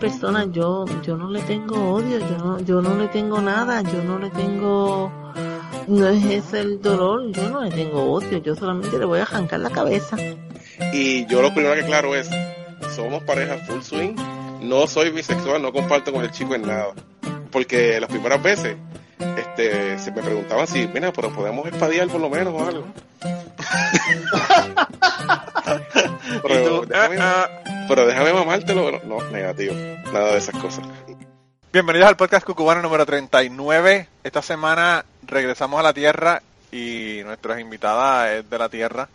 si es de tal persona, yo, yo no le tengo odio, yo no, yo no le tengo nada, yo no le tengo, no es ese el dolor, yo no le tengo odio, yo solamente le voy a arrancar la cabeza. Y yo lo primero que claro es, somos pareja full swing, no soy bisexual, no comparto con el chico en nada. Porque las primeras veces, este, se me preguntaban si, mira, pero podemos espadear por lo menos o algo. pero, déjame, pero déjame mamártelo. No, no, negativo. Nada de esas cosas. Bienvenidos al podcast Cucubano número 39. Esta semana regresamos a la Tierra y nuestra invitada es de la Tierra.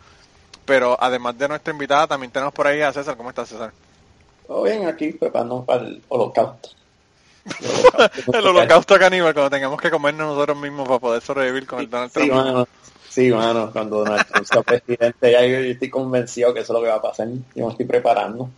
Pero además de nuestra invitada, también tenemos por ahí a César. ¿Cómo estás, César? Todo bien, aquí preparándonos para el holocausto. el holocausto caníbal, cuando tengamos que comernos nosotros mismos para poder sobrevivir con el Donald Trump. Mano, sí, mano cuando Donald Trump sea presidente, ya yo, yo, estoy convencido que eso es lo que va a pasar. Yo me estoy preparando.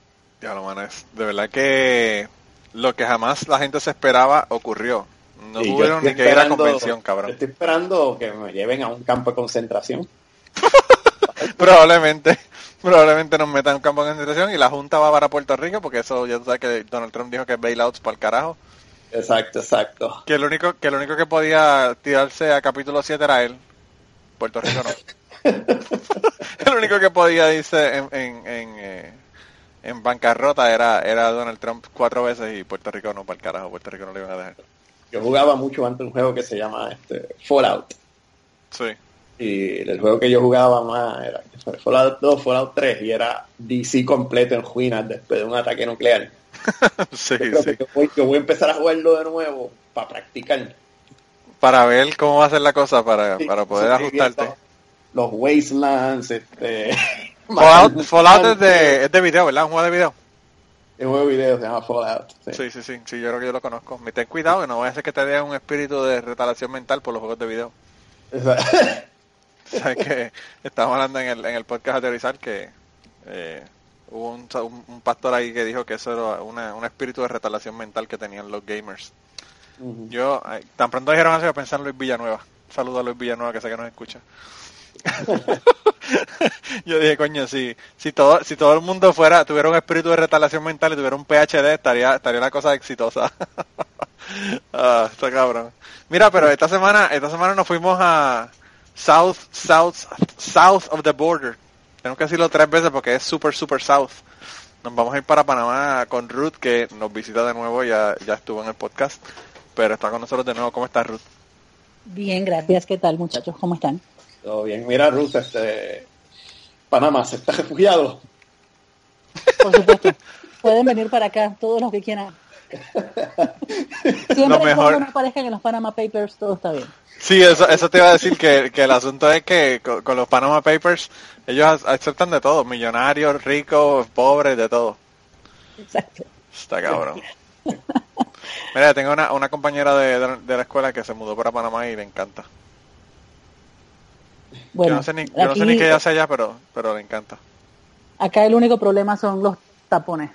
Ya lo mano, es de verdad que lo que jamás la gente se esperaba ocurrió. No yo tuvieron ni que ir a convención, cabrón. Estoy esperando que me lleven a un campo de concentración. Probablemente, probablemente nos metan en un campo de concentración y la Junta va para Puerto Rico, porque eso ya tú sabes que Donald Trump dijo que bailouts para el carajo. Exacto, exacto. Que el único, que el único que podía tirarse a capítulo 7 era él. Puerto Rico no. el único que podía irse en, en, en, eh, en bancarrota era, era Donald Trump cuatro veces y Puerto Rico no para el carajo. Puerto Rico no le iban a dejar. Yo jugaba mucho antes un juego que se llama este, Fallout. Sí. Y el juego que yo jugaba más era Fallout 2, Fallout 3 y era DC completo en ruinas después de un ataque nuclear. Sí, Yo creo sí. que yo voy, yo voy a empezar a jugarlo de nuevo para practicar. Para ver cómo va a ser la cosa, para, Sí, para poder ajustarte. Los Wastelands, este... Fallout, Fallout es de, es de video, ¿verdad? Un juego de video. Es un juego de video, se llama Fallout. sí. Sí, sí, sí, sí, yo creo que yo lo conozco. Me ten cuidado que no vaya a ser que te dé un espíritu de retalación mental por los juegos de video. Esa- Sabes que estábamos hablando en el, en el podcast Aterrizar que eh, hubo un, un- un pastor ahí que dijo que eso era una- un espíritu de retalación mental que tenían los gamers. Yo, tan pronto dijeron eso, yo pensé en Luis Villanueva. Saludo a Luis Villanueva, que sé que nos escucha. yo dije, coño, si, si todo, si todo el mundo fuera, tuviera un espíritu de retalación mental y tuviera un PhD, estaría, estaría la cosa exitosa. ah, está cabrón. Mira, pero esta semana, esta semana nos fuimos a South, South, South of the Border. Tenemos que decirlo tres veces porque es super, super South. Nos vamos a ir para Panamá con Ruth, que nos visita de nuevo, ya, ya estuvo en el podcast, pero está con nosotros de nuevo. ¿Cómo estás, Ruth? Bien, gracias. ¿Qué tal, muchachos? ¿Cómo están? Todo bien. Mira, Ruth, este... Panamá se está refugiado. Por supuesto. Pueden venir para acá, todos los que quieran. Siempre Lo mejor- cuando no aparezcan en los Panama Papers, todo está bien. Sí, eso, eso te iba a decir que, que el asunto es que con, con los Panama Papers ellos ac- aceptan de todo, millonarios, ricos, pobres, de todo. Exacto. Está cabrón. Mira, tengo una, una compañera de, de, de la escuela que se mudó para Panamá y le encanta. Bueno, yo no sé ni, yo no sé ni qué ella hace allá, pero, pero le encanta. acá el único problema son los tapones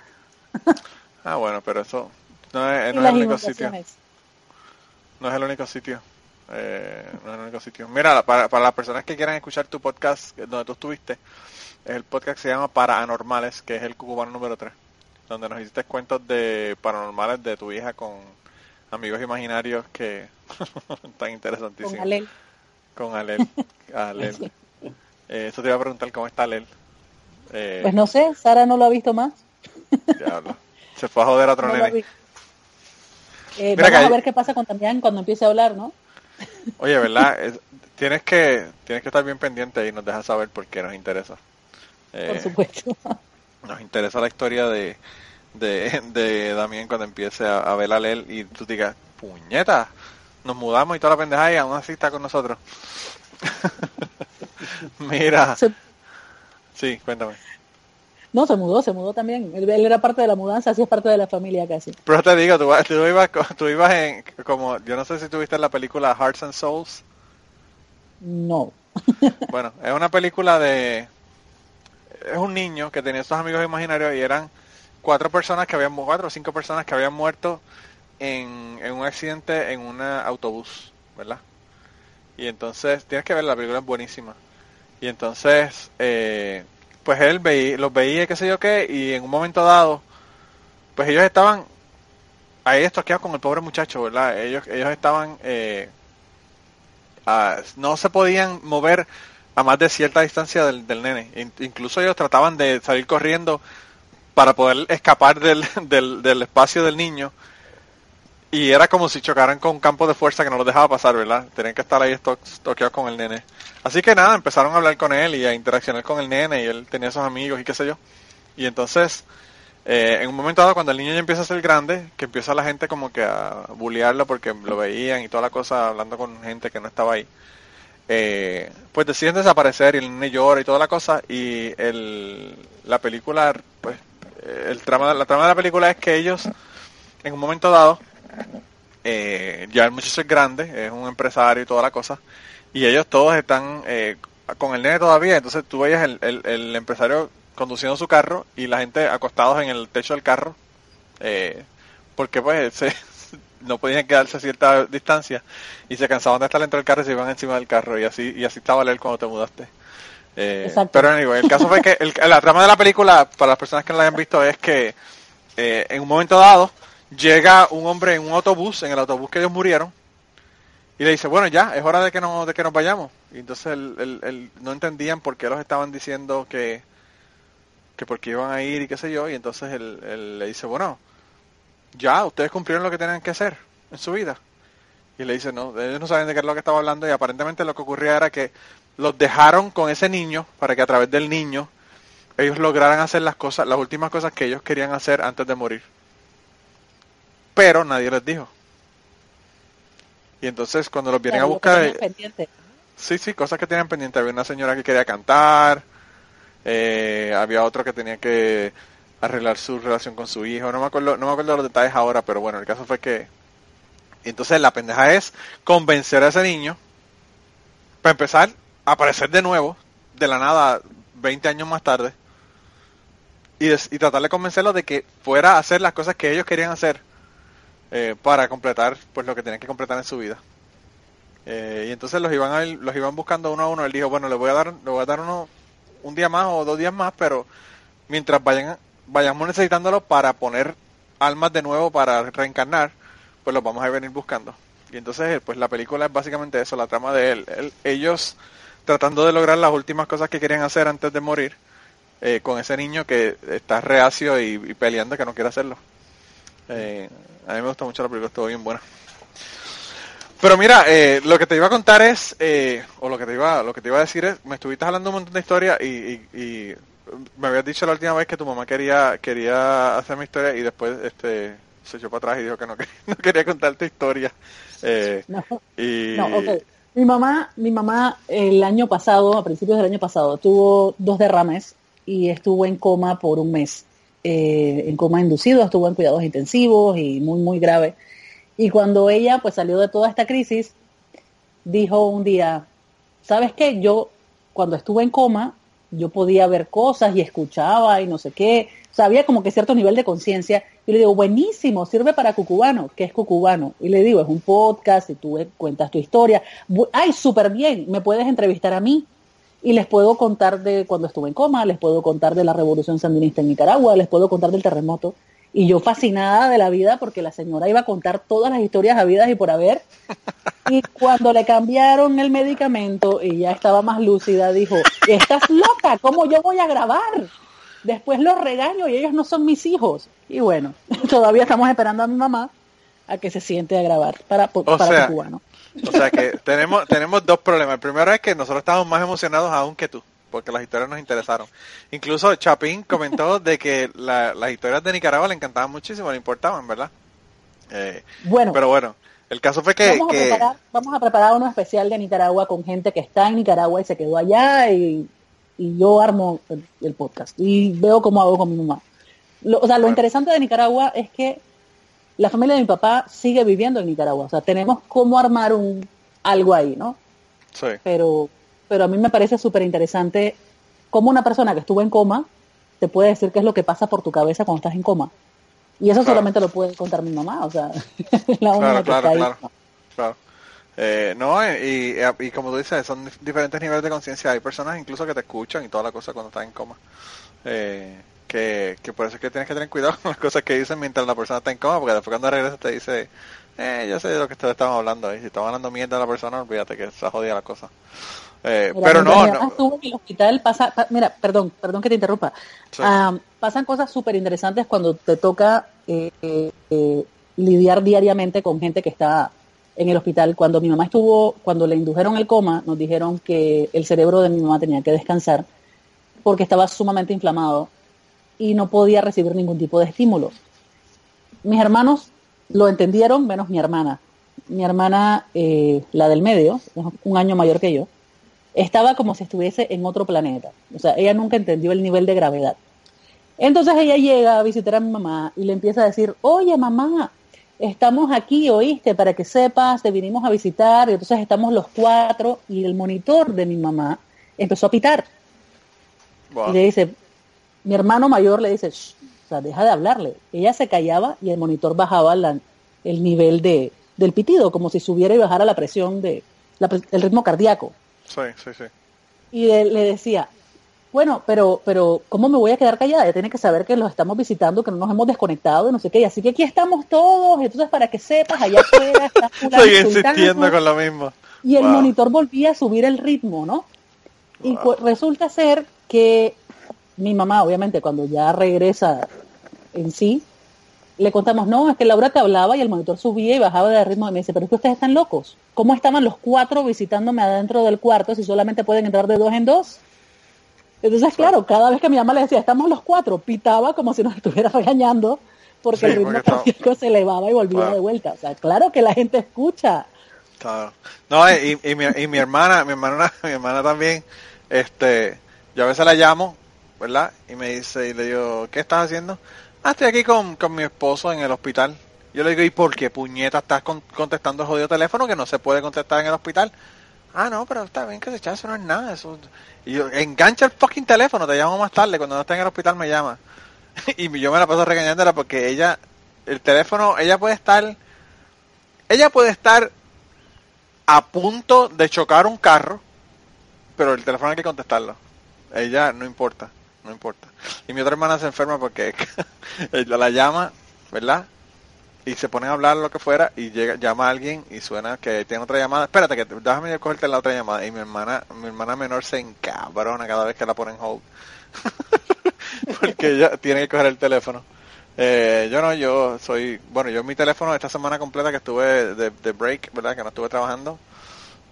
Ah, bueno, pero eso no es, no es el único sitio. No es el único sitio. Eh, no es el único sitio. Mira, para, para las personas que quieran escuchar tu podcast donde tú estuviste, el podcast se llama Paranormales, que es el cubano número 3, donde nos hiciste cuentos de paranormales de tu hija con amigos imaginarios que están Con interesantísimos. Alel. Con Alel. Alel. Eh, eso te iba a preguntar cómo está Alel. Eh, Pues no sé, Sara no lo ha visto más. diablo. Se fue a joder a otro No nene. Eh, vamos a hay- ver qué pasa con Damián cuando empiece a hablar, ¿no? Oye, ¿verdad? Es- tienes que tienes que estar bien pendiente y nos dejas saber porque nos interesa. Eh, Por supuesto. Nos interesa la historia de, de, de Damián cuando empiece a, a ver a Lel y tú digas, puñeta, nos mudamos y toda la pendejada y aún así está con nosotros. Mira, Se- sí, cuéntame. no, se mudó, se mudó también. Él, él era parte de la mudanza, así es parte de la familia casi. Pero te digo, tú, tú ibas, tú ibas en, como, yo no sé si tuviste la película Hearts and Souls. No. Bueno, es una película de... Es un niño que tenía estos amigos imaginarios y eran cuatro personas que habían, cuatro o cinco personas que habían muerto en, en un accidente en un autobús, ¿verdad? Y entonces, tienes que ver, la película es buenísima. Y entonces, eh, pues él veía, los veía, qué sé yo qué, y en un momento dado, pues ellos estaban ahí estoqueados con el pobre muchacho, ¿verdad? Ellos, ellos estaban, eh, no se podían mover a más de cierta distancia del, del nene. In- incluso ellos trataban de salir corriendo para poder escapar del, del, del espacio del niño. Y era como si chocaran con un campo de fuerza que no los dejaba pasar, ¿verdad? Tenían que estar ahí estoqueados con el nene. Así que nada, empezaron a hablar con él y a interaccionar con el nene y él tenía esos amigos y qué sé yo. Y entonces, eh, en un momento dado, cuando el niño ya empieza a ser grande, que empieza la gente como que a bullearlo porque lo veían y toda la cosa, hablando con gente que no estaba ahí, eh, pues deciden desaparecer y el nene llora y toda la cosa y el, la película, pues, eh, el trama, la trama de la película es que ellos, en un momento dado, eh, ya el muchacho es grande, es un empresario y toda la cosa, y ellos todos están eh, con el nene todavía, entonces tú veías el, el, el empresario conduciendo su carro y la gente acostados en el techo del carro, eh, porque pues se, no podían quedarse a cierta distancia y se cansaban de estar dentro del carro y se iban encima del carro y así y así estaba él cuando te mudaste. Eh, pero anyway, el caso fue que el- la trama de la película, para las personas que no la hayan visto, es que eh, en un momento dado llega un hombre en un autobús, en el autobús que ellos murieron, y le dice, bueno, ya, es hora de que, no, de que nos vayamos. Y entonces él, él- él no entendían por qué los estaban diciendo que, que por qué iban a ir y qué sé yo, y entonces él, él le dice, bueno, ya, ustedes cumplieron lo que tenían que hacer en su vida. Y le dice, no, ellos no saben de qué es lo que estaba hablando y aparentemente lo que ocurría era que los dejaron con ese niño para que a través del niño ellos lograran hacer las cosas, las últimas cosas que ellos querían hacer antes de morir. Pero nadie les dijo. Y entonces cuando los vienen a buscar. Sí, sí, cosas que tenían pendiente. Había una señora que quería cantar, eh, había otro que tenía que arreglar su relación con su hijo. No me acuerdo, no me acuerdo los detalles ahora, pero bueno, el caso fue que. Entonces la pendeja es convencer a ese niño, para empezar, a aparecer de nuevo, de la nada, 20 años más tarde, y, des- tratar de convencerlo de que fuera a hacer las cosas que ellos querían hacer eh, para completar pues lo que tenían que completar en su vida. Eh, y entonces los iban a los iban buscando uno a uno. Él dijo, bueno, le voy a dar, le voy a dar uno un día más o dos días más, pero mientras vayan vayamos necesitándolo para poner almas de nuevo para reencarnar, pues los vamos a venir buscando. Y entonces, pues la película es básicamente eso, la trama de él. Él- ellos tratando de lograr las últimas cosas que querían hacer antes de morir, eh, con ese niño que está reacio y, peleando que no quiere hacerlo. Eh, a mí me gusta mucho la película, estuvo bien buena. Pero mira, eh, lo que te iba a contar es, eh, o lo que te iba, lo que te iba a decir es, me estuviste hablando un montón de historias y, y- y me habías dicho la última vez que tu mamá quería, quería hacer mi historia y después, este, se echó para atrás y dijo que no, que no quería contarte historia. Eh, No, y no, ok. Mi mamá, mi mamá el año pasado, a principios del año pasado, tuvo dos derrames y estuvo en coma por un mes. Eh, en coma inducido, estuvo en cuidados intensivos y muy, muy grave. Y cuando ella pues salió de toda esta crisis, dijo un día, ¿sabes qué? Yo cuando estuve en coma, yo podía ver cosas y escuchaba y no sé qué. O sea, había como que cierto nivel de conciencia. Y le digo, buenísimo, sirve para Cucubano. ¿Qué es Cucubano? Y le digo, es un podcast y tú cuentas tu historia. Ay, súper bien, me puedes entrevistar a mí. Y les puedo contar de cuando estuve en coma, les puedo contar de la revolución sandinista en Nicaragua, les puedo contar del terremoto. Y yo fascinada de la vida porque la señora iba a contar todas las historias habidas y por haber. Y cuando le cambiaron el medicamento y ya estaba más lúcida, dijo, estás loca, ¿cómo yo voy a grabar? Después los regaño y ellos no son mis hijos. Y bueno, todavía estamos esperando a mi mamá a que se siente a grabar para, para sea, cubano. O sea que tenemos, tenemos dos problemas. El primero es que nosotros estamos más emocionados aún que tú, porque las historias nos interesaron. Incluso Chapín comentó de que la- las historias de Nicaragua le encantaban muchísimo, le importaban, ¿verdad? Eh, Bueno, pero bueno, el caso fue que... vamos, a que- preparar, vamos a preparar uno especial de Nicaragua con gente que está en Nicaragua y se quedó allá y, y yo armo el, el podcast y veo cómo hago con mi mamá. Lo- o sea, lo Bueno. interesante de Nicaragua es que la familia de mi papá sigue viviendo en Nicaragua. O sea, tenemos cómo armar un algo ahí, ¿no? sí. Pero, pero a mí me parece súper interesante cómo una persona que estuvo en coma te puede decir qué es lo que pasa por tu cabeza cuando estás en coma. Y eso Claro. solamente lo puede contar mi mamá, o sea, la Claro, única que claro, está ahí. claro. Claro. Eh, no, y, y como tú dices, son dif- diferentes niveles de conciencia. Hay personas incluso que te escuchan y toda la cosa cuando estás en coma. Eh, que, que por eso es que tienes que tener cuidado con las cosas que dicen mientras la persona está en coma, porque después cuando regresa te dice, eh, yo sé de lo que ustedes estaban hablando ahí. Si estaban hablando mierda de la persona, olvídate que se jodida la cosa. Eh, pero no, no. estuvo en el hospital, pasa, pa- mira, perdón, perdón que te interrumpa. Sí. Ah, pasan cosas súper interesantes cuando te toca eh, eh, lidiar diariamente con gente que está en el hospital. Cuando mi mamá estuvo, cuando le indujeron el coma, nos dijeron que el cerebro de mi mamá tenía que descansar porque estaba sumamente inflamado y no podía recibir ningún tipo de estímulo. Mis hermanos lo entendieron, menos mi hermana. Mi hermana, eh, la del medio, es un año mayor que yo, estaba como si estuviese en otro planeta. O sea, ella nunca entendió el nivel de gravedad. Entonces ella llega a visitar a mi mamá y le empieza a decir, oye mamá, estamos aquí, oíste, para que sepas, te vinimos a visitar, y entonces estamos los cuatro y el monitor de mi mamá empezó a pitar. Wow. Y le dice, mi hermano mayor le dice, "Shh, o sea, deja de hablarle. Ella se callaba y el monitor bajaba la- el nivel de, del pitido, como si subiera y bajara la presión de la el ritmo cardíaco. Sí, sí, sí. Y le, le decía, bueno, pero, pero, ¿cómo me voy a quedar callada? Ella tiene que saber que los estamos visitando, que no nos hemos desconectado y no sé qué. Y así que aquí estamos todos. Entonces, para que sepas, allá afuera está sultano, insistiendo con lo mismo. y el Wow. monitor volvía a subir el ritmo, ¿no? Y cu- resulta ser que mi mamá, obviamente, cuando ya regresa en sí, le contamos, no, es que Laura te hablaba y el monitor subía y bajaba de ritmo y me dice, pero es que ustedes están locos. ¿Cómo estaban los cuatro visitándome adentro del cuarto si solamente pueden entrar de dos en dos? Entonces, claro, cada vez que mi mamá le decía, estamos los cuatro, pitaba como si nos estuviera regañando porque Sí, el ritmo porque se elevaba y volvía Claro. de vuelta. O sea, claro que la gente escucha. Claro. No, y, y mi, y mi hermana, mi hermana, mi hermana también, este, yo a veces la llamo, ¿verdad? Y me dice, y le digo, ¿qué estás haciendo? Ah, estoy aquí con, con mi esposo en el hospital. Yo le digo, ¿y por qué puñeta estás con- contestando jodido teléfono que no se puede contestar en el hospital? Ah, no, pero está bien que se echa, eso no es nada. Eso... Y yo, engancha el fucking teléfono, te llamo más tarde, cuando no esté en el hospital me llama. y yo me la paso regañándola porque ella, el teléfono, ella puede estar, ella puede estar a punto de chocar un carro, pero el teléfono hay que contestarlo. Ella no importa, no importa. Y mi otra hermana se enferma porque la llama, ¿verdad? Y se ponen a hablar lo que fuera y llega, llama a alguien y suena que tiene otra llamada. Espérate que déjame cogerte la otra llamada. Y mi hermana, mi hermana menor se encabrona cada vez que la ponen hold. porque ella tiene que coger el teléfono. Eh, yo no, yo soy, bueno, yo mi teléfono esta semana completa que estuve de, de break, ¿verdad? Que no estuve trabajando,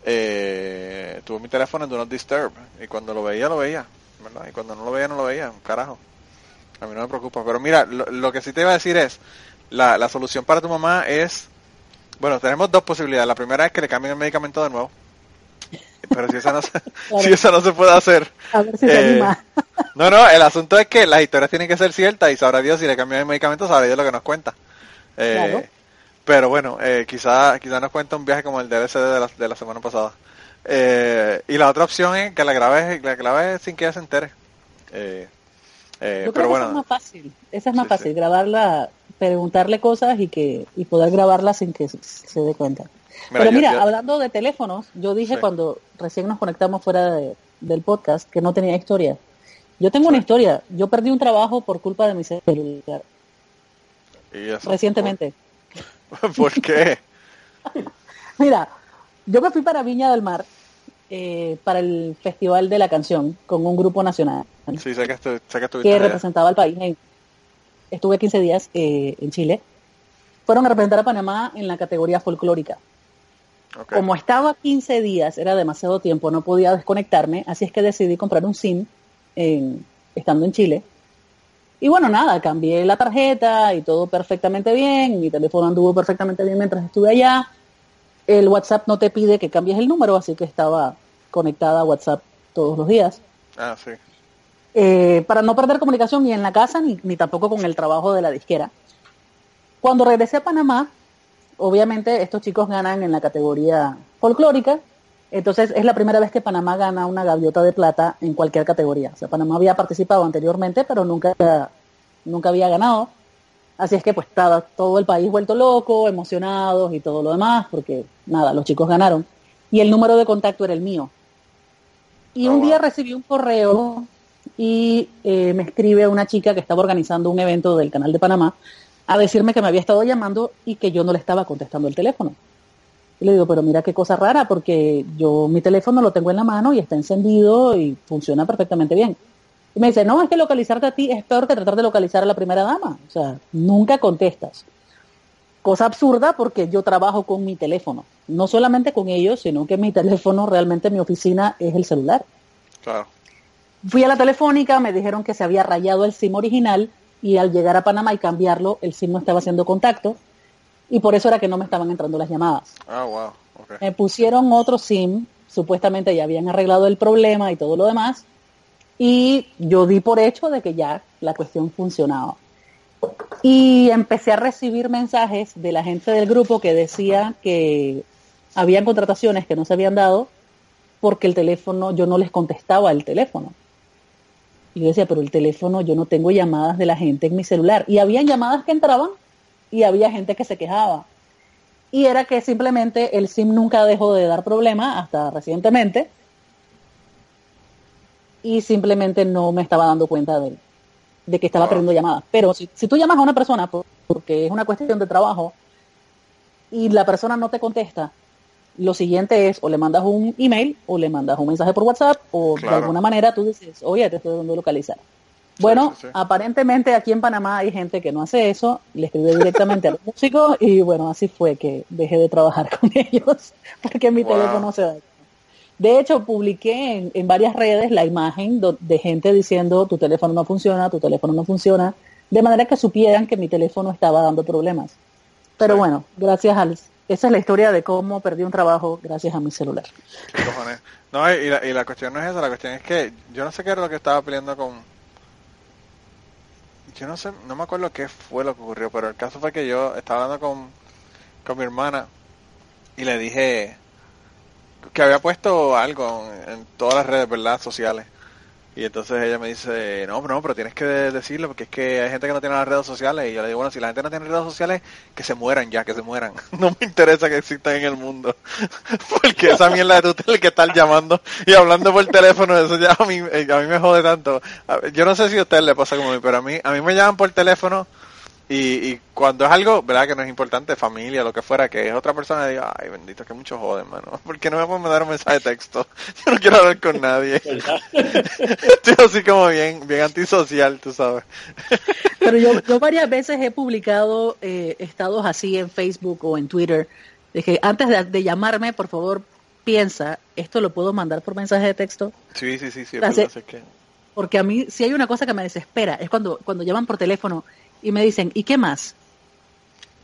eh, tuve mi teléfono en Do Not Disturb y cuando lo veía, lo veía, ¿verdad? Y cuando no lo veía, no lo veía, carajo. A mí no me preocupa. Pero mira, lo, lo que sí te iba a decir es, la, la solución para tu mamá es, bueno, tenemos dos posibilidades. La primera es que le cambien el medicamento de nuevo. Pero si esa no se, si esa no se puede hacer, A ver si se Eh, anima. no, no, el asunto es que las historias tienen que ser ciertas y sabrá Dios si le cambian el medicamento, sabrá Dios lo que nos cuenta. Eh, Claro. Pero bueno, eh, quizá, quizá nos cuenta un viaje como el DLC de la, de la semana pasada. Eh, y la otra opción es que la grabes, la grabes sin que ella se entere. Eh, eh, Yo creo pero que esa es bueno, más fácil. Esa es más Sí, fácil, sí. grabarla, preguntarle cosas y que y poder grabarla sin que se, se dé cuenta. Mira, Pero yo- mira, yo- hablando de teléfonos, yo dije Sí. cuando recién nos conectamos fuera de- del podcast que no tenía historia. Yo tengo una historia. Yo perdí un trabajo por culpa de mi celular y eso, recientemente. ¿Por, por qué? Mira, yo me fui para Viña del Mar eh, para el Festival de la Canción con un grupo nacional Sí, que, representaba al país. estuve 15 días eh, en Chile. Fueron a representar a Panamá en la categoría folclórica. Como estaba 15 días, era demasiado tiempo, no podía desconectarme, así es que decidí comprar un SIM en- estando en Chile. Y bueno, nada, cambié la tarjeta y todo perfectamente bien, mi teléfono anduvo perfectamente bien mientras estuve allá. El WhatsApp no te pide que cambies el número, así que estaba conectada a WhatsApp todos los días. Ah, sí. Eh, para no perder comunicación ni en la casa ni, ni tampoco con el trabajo de la disquera. Cuando regresé a Panamá, obviamente estos chicos ganan en la categoría folclórica, entonces es la primera vez que Panamá gana una gaviota de plata en cualquier categoría. O sea, Panamá había participado anteriormente, pero nunca, nunca había ganado. Así es que pues estaba todo el país vuelto loco, emocionados y todo lo demás, porque nada, los chicos ganaron. Y el número de contacto era el mío. Y Oh, un día recibí un correo y eh, me escribe una chica que estaba organizando un evento del canal de Panamá a decirme que me había estado llamando y que yo no le estaba contestando el teléfono. Y le digo, pero mira qué cosa rara, porque yo mi teléfono lo tengo en la mano y está encendido y funciona perfectamente bien. Y me dice, no, es que localizarte a ti es peor que tratar de localizar a la primera dama. O sea, nunca contestas. Cosa absurda porque yo trabajo con mi teléfono. No solamente con ellos, sino que mi teléfono, realmente mi oficina es el celular. Claro. Fui a la telefónica, me dijeron que se había rayado el SIM original y al llegar a Panamá y cambiarlo, el SIM no estaba haciendo contacto y por eso era que no me estaban entrando las llamadas. Ah, wow. Okay. Me pusieron otro SIM, supuestamente ya habían arreglado el problema y todo lo demás, y yo di por hecho de que ya la cuestión funcionaba. Y empecé a recibir mensajes de la gente del grupo que decía que habían contrataciones que no se habían dado porque el teléfono, yo no les contestaba el teléfono. Y yo decía, pero el teléfono, yo no tengo llamadas de la gente en mi celular. Y habían llamadas que entraban y había gente que se quejaba. Y era que simplemente el SIM nunca dejó de dar problema hasta recientemente. Y simplemente no me estaba dando cuenta de, de que estaba Ah. perdiendo llamadas. Pero si, si tú llamas a una persona por- porque es una cuestión de trabajo y la persona no te contesta, lo siguiente es o le mandas un email o le mandas un mensaje por WhatsApp o Claro. de alguna manera tú dices, oye, te estoy dando localizar. Bueno, sí, sí. aparentemente aquí en Panamá hay gente que no hace eso, le escribe directamente a los músicos y bueno, así fue que dejé de trabajar con ellos porque mi Wow. teléfono se dañó. De hecho, publiqué en, en varias redes la imagen do- de gente diciendo tu teléfono no funciona, tu teléfono no funciona, de manera que supieran que mi teléfono estaba dando problemas. Pero Sí. bueno, gracias al... Esa es la historia de cómo perdí un trabajo gracias a mi celular. ¿Qué cojones? No, y y la, y la cuestión no es esa, la cuestión es que yo no sé qué era lo que estaba peleando con... Yo no sé, no me acuerdo qué fue lo que ocurrió, pero el caso fue que yo estaba hablando con, con mi hermana y le dije que había puesto algo en, todas las redes, ¿verdad? Sociales. Y entonces ella me dice, no, no, pero tienes que decirlo porque es que hay gente que no tiene las redes sociales. Y yo le digo, bueno, si la gente no tiene redes sociales, que se mueran ya, que se mueran. No me interesa que existan en el mundo. porque esa mierda de tú que estar llamando y hablando por teléfono, eso ya a mí, eh, a mí me jode tanto. Yo no sé si a ustedes le pasa como a mí, pero a mí, a mí me llaman por teléfono y, y cuando es algo, ¿verdad? Que no es importante, familia, lo que fuera, que es otra persona, digo, ay, bendito, que mucho jode, hermano. ¿Por qué no me pueden mandar un mensaje de texto? Yo no quiero hablar con nadie. Estoy así como bien, bien antisocial, tú sabes. Pero yo, yo varias veces he publicado eh, estados así en Facebook o en Twitter, de que antes de, de llamarme, por favor, piensa, ¿esto lo puedo mandar por mensaje de texto? Sí, sí, sí, sí. Porque a mí, si hay una cosa que me desespera, es cuando, cuando llaman por teléfono y me dicen, ¿y qué más?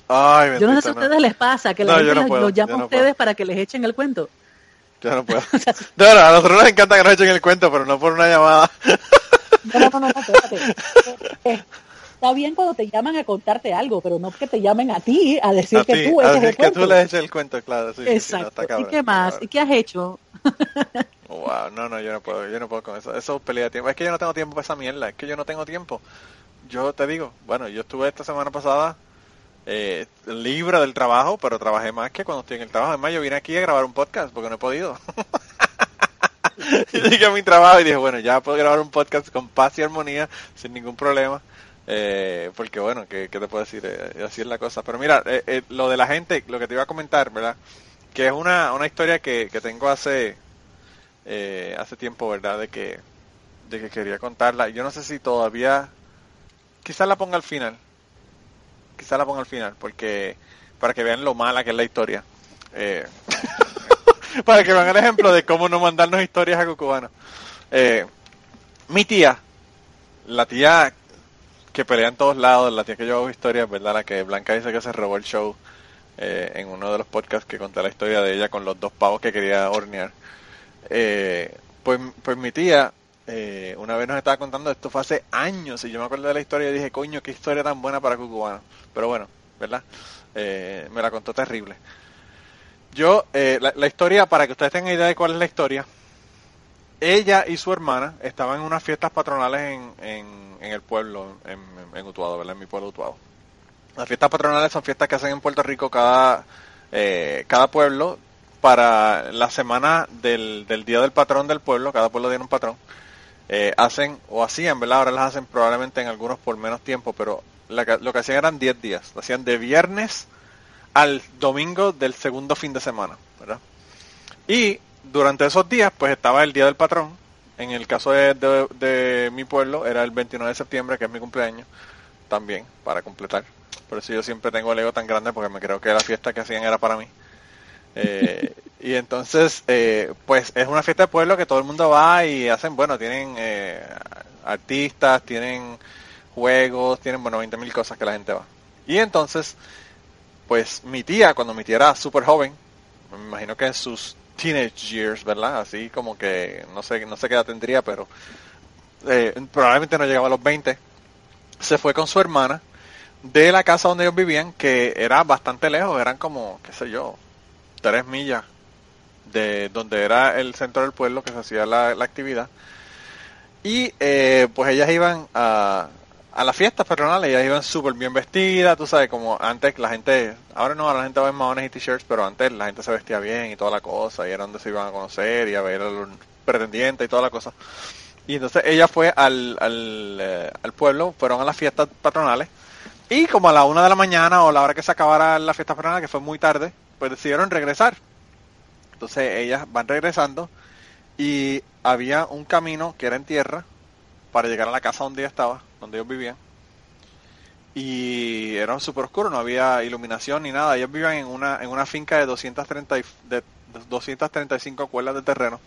Ay, Yo no sé si a ustedes les pasa, que la No, gente no los- puedo, los llama a no ustedes puedo. para que les echen el cuento. Yo no puedo. Verdad, a nosotros nos encanta que nos echen el cuento, pero no por una llamada. No, no, no, no, espérate. Eh, Está bien cuando te llaman a contarte algo, pero no que te llamen a ti a decir a que ti, tú decir el que cuento. tú le eches el cuento, claro. Sí, sí, sí, no, Exacto. ¿Y qué más? ¿Y qué has hecho? Wow, no, no, yo no puedo, yo no puedo con eso. Eso es pelea de tiempo. Es que yo no tengo tiempo para esa mierda, es que yo no tengo tiempo. Yo te digo, bueno, yo estuve esta semana pasada eh, libre del trabajo, pero trabajé más que cuando estoy en el trabajo. Además, yo vine aquí a grabar un podcast porque no he podido. Y Llegué a mi trabajo y dije, bueno, ya puedo grabar un podcast con paz y armonía, sin ningún problema. Eh, porque bueno, ¿qué, qué te puedo decir? Eh, así es la cosa. Pero mira, eh, eh, lo de la gente, lo que te iba a comentar, ¿verdad? Que es una, una historia que, que tengo hace hace tiempo, ¿verdad? De que, de que quería contarla. Yo no sé si todavía, quizás la ponga al final. Quizás la ponga al final, porque para que vean lo mala que es la historia. Eh, para que vean el ejemplo de cómo no mandarnos historias a Cucubano. Eh, mi tía, la tía que pelea en todos lados, la tía que yo hago historias, ¿verdad? La que Blanca dice que se robó el show eh, en uno de los podcasts que conté la historia de ella con los dos pavos que quería hornear. Eh, pues, pues mi tía eh, una vez nos estaba contando esto fue hace años y yo me acuerdo de la historia y dije, coño, qué historia tan buena para Cucubano. Pero bueno, ¿verdad? Eh, me la contó terrible. Yo, eh, la, la historia, para que ustedes tengan idea de cuál es la historia, ella y su hermana estaban en unas fiestas patronales en, en, el pueblo, en, en Utuado, ¿verdad? En mi pueblo Utuado. Las fiestas patronales son fiestas que hacen en Puerto Rico cada, eh, cada pueblo para la semana del, del Día del Patrón del pueblo, cada pueblo tiene un patrón. Eh, hacen, o hacían, ¿verdad? Ahora las hacen probablemente en algunos por menos tiempo, pero la lo que hacían eran 10 días. Lo hacían de viernes al domingo del segundo fin de semana, ¿verdad? Y durante esos días, pues estaba el Día del Patrón. En el caso de, de- de mi pueblo, era el 29 de septiembre, que es mi cumpleaños, también, para completar. Por eso yo siempre tengo el ego tan grande, porque me creo que la fiesta que hacían era para mí. Eh, y entonces, eh, pues es una fiesta de pueblo que todo el mundo va y hacen, bueno, tienen eh, artistas, tienen juegos, tienen, bueno, 20 mil cosas que la gente va. Y entonces, pues mi tía, cuando mi tía era súper joven, me imagino que en sus teenage years, ¿verdad? Así como que no sé, no sé qué edad tendría, pero eh, probablemente no llegaba a los 20, se fue con su hermana de la casa donde ellos vivían, que era bastante lejos, eran como, qué sé yo, tres millas de donde era el centro del pueblo que se hacía la, la actividad. Y eh, pues ellas iban a, a las fiestas patronales, ellas iban súper bien vestidas, tú sabes, como antes la gente, ahora no, ahora la gente va en maones y t-shirts, pero antes la gente se vestía bien y toda la cosa, y era donde se iban a conocer y a ver a los pretendientes y toda la cosa. Y entonces ella fue al, al, eh, al pueblo, fueron a las fiestas patronales, y como a la una de la mañana o la hora que se acabara la fiesta patronal, que fue muy tarde, pues decidieron regresar. Entonces ellas van regresando y había un camino que era en tierra para llegar a la casa donde ella estaba, donde ellos vivían. Y era súper oscuro, no había iluminación ni nada. Ellos vivían en una, en una finca de 230 y- de 235 cuerdas de terreno.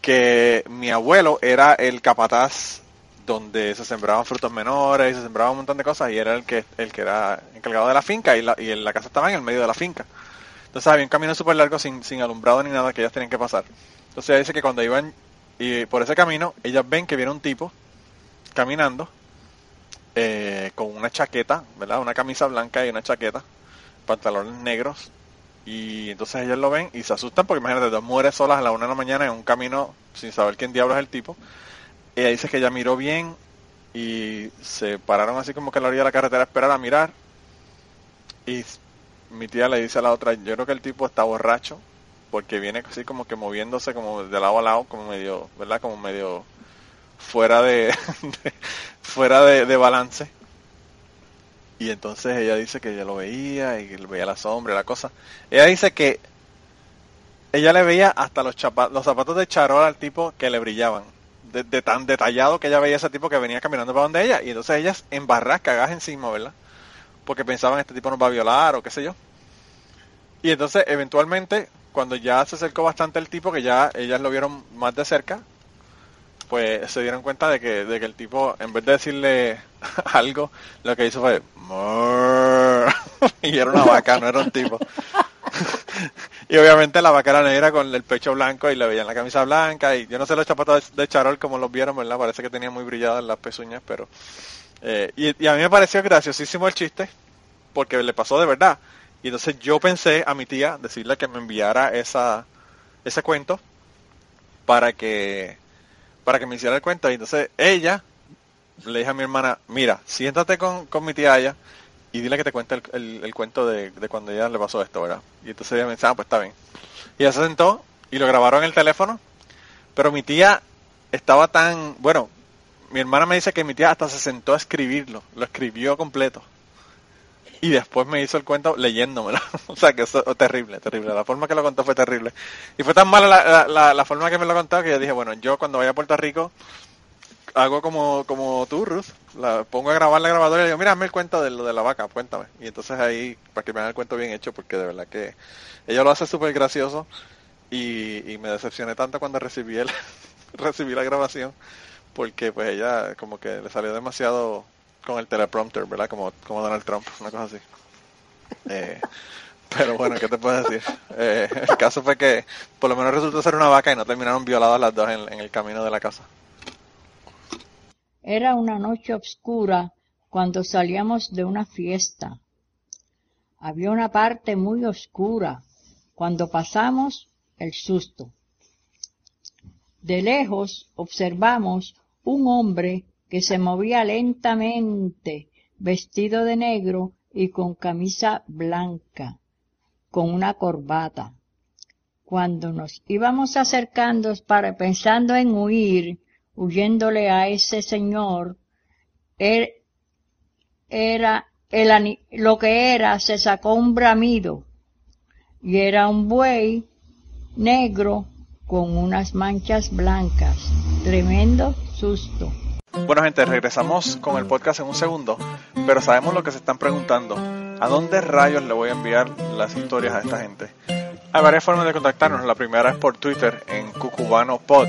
Que mi abuelo era el capataz donde se sembraban frutos menores y se sembraban un montón de cosas y era el que el que era encargado de la finca y la, y la casa estaba en el medio de la finca. Entonces había un camino súper largo sin, sin alumbrado ni nada que ellas tenían que pasar. Entonces dice que cuando iban y por ese camino, ellas ven que viene un tipo caminando eh, con una chaqueta, ¿verdad? Una camisa blanca y una chaqueta, pantalones negros. Y entonces ellas lo ven y se asustan porque imagínate, dos mujeres solas a la una de la mañana en un camino sin saber quién diablos es el tipo. Ella dice que ella miró bien y se pararon así como que a la orilla de la carretera a esperar a mirar. Y mi tía le dice a la otra, yo creo que el tipo está borracho porque viene así como que moviéndose como de lado a lado, como medio, ¿verdad? Como medio fuera de, fuera de, balance. Y entonces ella dice que ella lo veía y veía la sombra y la cosa. Ella dice que ella le veía hasta los, chapa- los zapatos de charol al tipo que le brillaban. De, tan detallado que ella veía ese tipo que venía caminando para donde ella. Y entonces ellas en barras cagadas encima, ¿verdad? Porque pensaban este tipo nos va a violar o qué sé yo. Y entonces eventualmente, cuando ya se acercó bastante el tipo, que ya ellas lo vieron más de cerca, pues se dieron cuenta de que, de que el tipo, en vez de decirle algo, lo que hizo fue y era una vaca, no era un tipo. y obviamente la vaca era negra con el pecho blanco y le veían la camisa blanca y yo no sé los zapatos de charol como los vieron, ¿verdad? Parece que tenía muy brilladas las pezuñas, pero... eh, y, a mí me pareció graciosísimo el chiste porque le pasó de verdad. Y entonces yo pensé a mi tía decirle que me enviara esa, ese cuento para que para que me hiciera el cuento. Y entonces ella le dije a mi hermana, mira, siéntate con, con mi tía ella y dile que te cuente el, el- cuento de, de cuando ella le pasó esto, ¿verdad? Y entonces ella me dice, ah, pues está bien. Y ella se sentó y lo grabaron en el teléfono, pero mi tía estaba tan, bueno, mi hermana me dice que mi tía hasta se sentó a escribirlo, lo escribió completo. Y después me hizo el cuento leyéndomelo. o sea, que eso terrible, terrible. La forma que lo contó fue terrible. Y fue tan mala la, la, la- la forma que me lo contó que yo dije, bueno, yo cuando vaya a Puerto Rico hago como, como tú, Ruth. La pongo a grabar la grabadora y digo, mira, hazme el cuento de lo de la vaca, cuéntame. Y entonces ahí, para que me haga el cuento bien hecho, porque de verdad que ella lo hace súper gracioso. Y, y me decepcioné tanto cuando recibí el, recibí la grabación, porque pues ella como que le salió demasiado con el teleprompter, ¿verdad? Como, como Donald Trump, una cosa así. Eh, pero bueno, ¿qué te puedo decir? Eh, el caso fue que por lo menos resultó ser una vaca y no terminaron violadas las dos en, en el camino de la casa. Era una noche oscura cuando salíamos de una fiesta. Había una parte muy oscura cuando pasamos el susto. De lejos observamos un hombre que se movía lentamente, vestido de negro y con camisa blanca, con una corbata. Cuando nos íbamos acercando para pensando en huir, huyéndole a ese señor, er- era el lo que era, se sacó un bramido y era un buey negro con unas manchas blancas. Tremendo susto. Bueno gente, regresamos con el podcast en un segundo, pero sabemos lo que se están preguntando. ¿A dónde rayos le voy a enviar las historias a esta gente? Hay varias formas de contactarnos. La primera es por Twitter en cucubanopod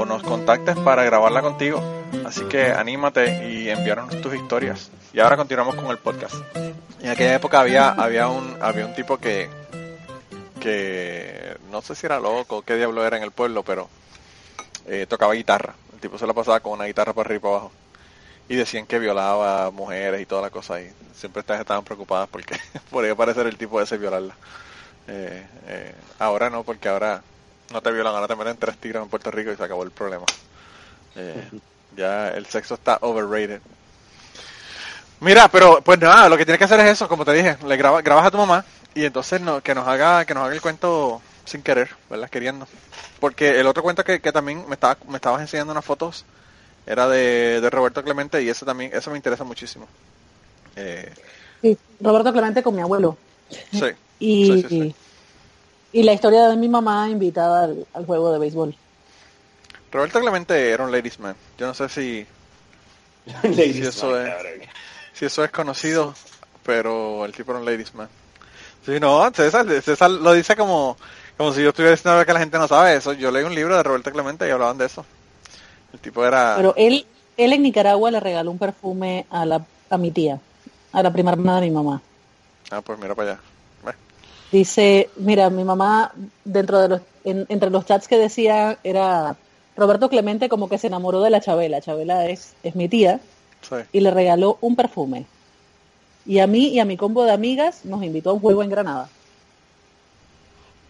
o nos contactes para grabarla contigo. Así que anímate y envíanos tus historias. Y ahora continuamos con el podcast. En aquella época había, había un, había un tipo que, que no sé si era loco, qué diablo era en el pueblo, pero eh, tocaba guitarra. El tipo se la pasaba con una guitarra para arriba y para abajo. Y decían que violaba mujeres y toda la cosa. Y siempre estaban preocupadas porque podría parecer el tipo ese violarla. Eh, eh, ahora no, porque ahora no te violan, ahora te meten tres tiros en Puerto Rico y se acabó el problema. Eh, ya el sexo está overrated. Mira, pero pues nada, lo que tienes que hacer es eso, como te dije, le graba, grabas a tu mamá y entonces no, que nos haga que nos haga el cuento sin querer, ¿verdad? Queriendo. Porque el otro cuento que, que también me, estaba, me estabas enseñando unas fotos era de, de Roberto Clemente y eso también, eso me interesa muchísimo. Eh, Sí, Roberto Clemente con mi abuelo. sí, Y, Sí, sí, sí. Y la historia de mi mamá invitada al, al juego de béisbol. Roberto Clemente era un ladies man. Yo no sé si, Ladies Sí, eso man, es. si eso es conocido, pero el tipo era un ladies man. Sí, no, César, César lo dice como, como si yo estuviera diciendo algo que la gente no sabe eso. Yo leí un libro de Roberto Clemente y hablaban de eso. El tipo era... Pero él, él en Nicaragua le regaló un perfume a, la, a mi tía, a la prima hermana de mi mamá. Ah, pues mira para allá. Dice, mira, mi mamá, dentro de los, en- entre los chats que decía, era Roberto Clemente como que se enamoró de la Chabela. Chabela es, es mi tía sí. y le regaló un perfume. Y a mí y a mi combo de amigas nos invitó a un juego en Granada.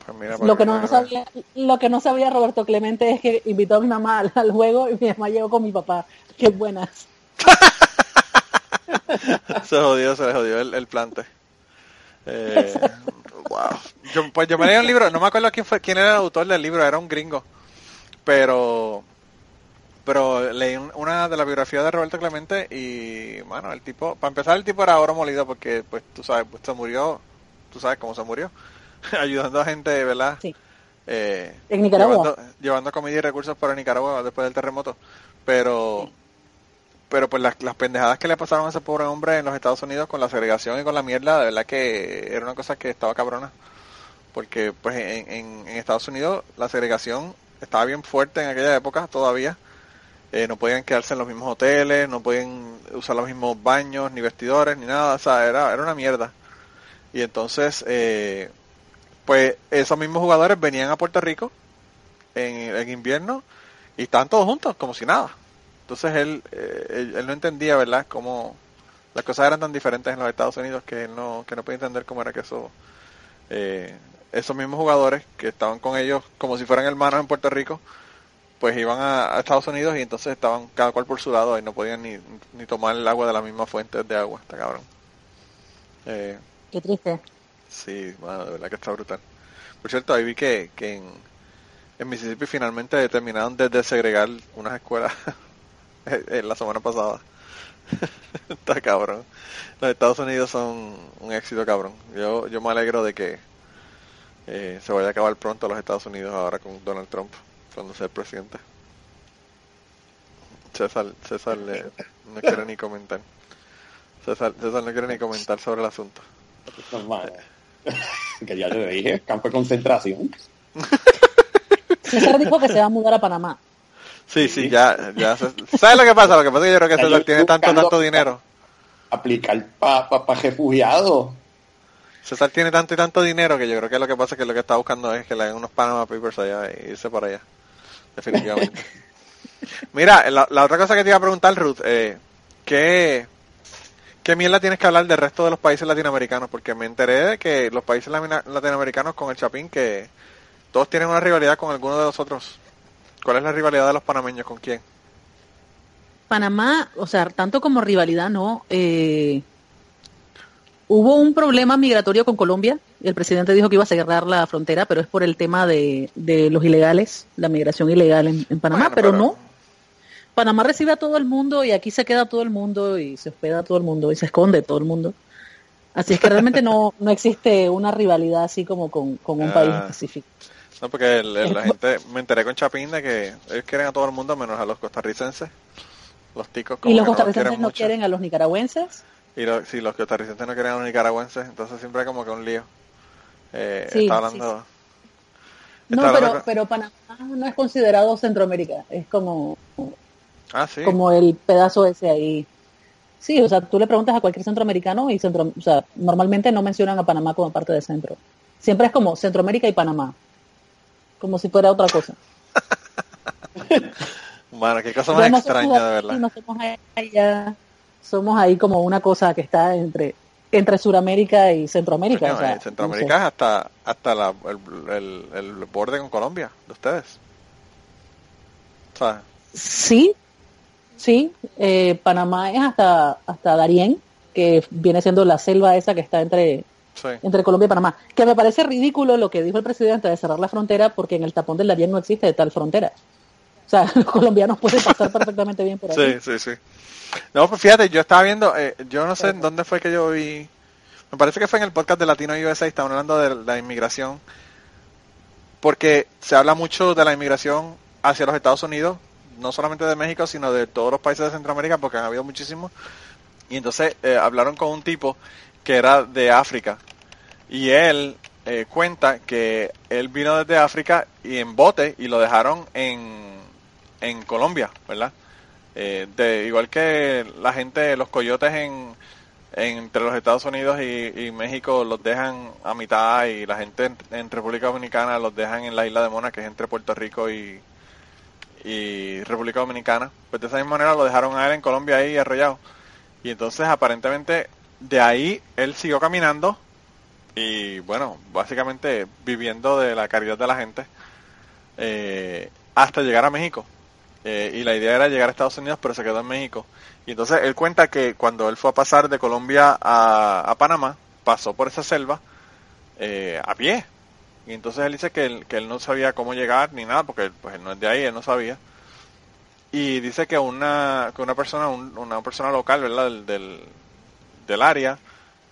Pues mira Lo que, no sabía, lo que no sabía Roberto Clemente es que invitó a mi mamá al, al juego y mi mamá llegó con mi papá. Qué buenas. Se jodió, se jodió el, el plante. Eh, wow. Yo, pues yo me leí un libro, no me acuerdo quién fue, quién era el autor del libro, era un gringo. Pero pero leí un- una de la biografía de Roberto Clemente y bueno, el tipo, para empezar el tipo era oro molido porque pues tú sabes, pues se murió, tú sabes cómo se murió, ayudando a gente, ¿verdad? Sí. Eh, En Nicaragua. Llevando, llevando comida y recursos para Nicaragua después del terremoto. Pero pero pues las, las pendejadas que le pasaron a ese pobre hombre en los Estados Unidos con la segregación y con la mierda, de verdad que era una cosa que estaba cabrona. Porque pues en, en, Estados Unidos la segregación estaba bien fuerte en aquella época todavía. Eh, no podían quedarse en los mismos hoteles, no podían usar los mismos baños, ni vestidores, ni nada. O sea, era, era una mierda. Y entonces, eh, pues esos mismos jugadores venían a Puerto Rico en, en invierno y estaban todos juntos, como si nada. Entonces él, eh, él, él no entendía, ¿verdad?, cómo las cosas eran tan diferentes en los Estados Unidos que él no, que no podía entender cómo era que eso, eh, esos mismos jugadores que estaban con ellos como si fueran hermanos en Puerto Rico, pues iban a, a Estados Unidos y entonces estaban cada cual por su lado y no podían ni, ni tomar el agua de la misma fuente de agua, está cabrón. Eh, Qué triste. Sí, bueno, de verdad que está brutal. Por cierto, ahí vi que, que en, en Mississippi finalmente determinaron de desegregar unas escuelas la semana pasada. está cabrón. Los Estados Unidos son un éxito cabrón. Yo, yo me alegro de que eh, se vaya a acabar pronto los Estados Unidos ahora con Donald Trump, cuando sea el presidente. César, César le- no quiere ni comentar. César, César no quiere ni comentar sobre el asunto. Que ya te dije, campo de concentración. César dijo que se va a mudar a Panamá. Sí, sí, ya, ya. se- ¿Sabes lo que pasa? Lo que pasa es que yo creo que César tiene tanto, tanto dinero. Aplicar para pa, pa refugiados. César tiene tanto y tanto dinero que yo creo que lo que pasa es que lo que está buscando es que le hagan unos Panama Papers allá e irse para allá. Definitivamente. Mira, la, la otra cosa que te iba a preguntar, Ruth, eh, ¿qué, ¿Qué mierda tienes que hablar del resto de los países latinoamericanos? Porque me enteré de que los países latinoamericanos con el Chapín, que todos tienen una rivalidad con alguno de los otros. ¿Cuál es la rivalidad de los panameños con quién? Panamá, o sea, tanto como rivalidad, no. Eh, hubo un problema migratorio con Colombia. El presidente dijo que iba a cerrar la frontera, pero es por el tema de, de los ilegales, la migración ilegal en, en Panamá, Bueno, pero, pero- no. Panamá recibe a todo el mundo y aquí se queda todo el mundo y se hospeda a todo el mundo y se esconde todo el mundo. Así es que realmente no, no existe una rivalidad así como con, con un Ah. país específico. No, porque el- el- la gente, me enteré con Chapín de que ellos quieren a todo el mundo menos a los costarricenses. Los ticos como Y los no costarricenses no quieren a los nicaragüenses. Y lo- si los costarricenses no quieren a los nicaragüenses, entonces siempre hay como que un lío. Eh, Sí, está sí, hablando... No, hablando pero, con- pero Panamá no es considerado Centroamérica, es como, Ah, sí. como el pedazo ese ahí. Sí, o sea, tú le preguntas a cualquier centroamericano y centro, o sea, normalmente no mencionan a Panamá como parte de centro. Siempre es como Centroamérica y Panamá, como si fuera otra cosa. Bueno, qué cosa más no extraña, de verdad. no somos allá, somos ahí como una cosa que está entre entre Suramérica y Centroamérica. Coño, o sea, Centroamérica es hasta, hasta la, el, el, el borde con Colombia, de ustedes. O sea, no sé. Sí, sí. eh, Panamá es hasta hasta Darién, que viene siendo la selva esa que está entre sí. entre Colombia y Panamá. Que me parece ridículo lo que dijo el presidente de cerrar la frontera porque en el tapón del Darién no existe tal frontera. O sea, los colombianos pueden pasar perfectamente bien por ahí. Sí, sí, sí. No, pues fíjate, yo estaba viendo, eh, yo no sé en dónde fue que yo vi, me parece que fue en el podcast de Latino USA, estaban hablando de la inmigración, porque se habla mucho de la inmigración hacia los Estados Unidos, no solamente de México, sino de todos los países de Centroamérica, porque han habido muchísimos. Y entonces eh, hablaron con un tipo que era de África, y él eh, cuenta que él vino desde África y en bote y lo dejaron en, en Colombia, ¿verdad? Eh, de, igual que la gente, los coyotes en, en- entre los Estados Unidos y, México los dejan a mitad y la gente en, en República Dominicana los dejan en la isla de Mona, que es entre Puerto Rico y, y República Dominicana. Pues de esa misma manera lo dejaron a él en Colombia ahí arrollado. Y entonces aparentemente de ahí él siguió caminando y bueno, básicamente viviendo de la caridad de la gente eh, hasta llegar a México. Eh, y la idea era llegar a Estados Unidos, pero se quedó en México. Y entonces él cuenta que cuando él fue a pasar de Colombia a, a Panamá, pasó por esa selva eh, a pie. Y entonces él dice que él, que él no sabía cómo llegar ni nada, porque pues, él no es de ahí, él no sabía. Y dice que una, que una persona, un- una persona local, ¿verdad? Del, del, del área,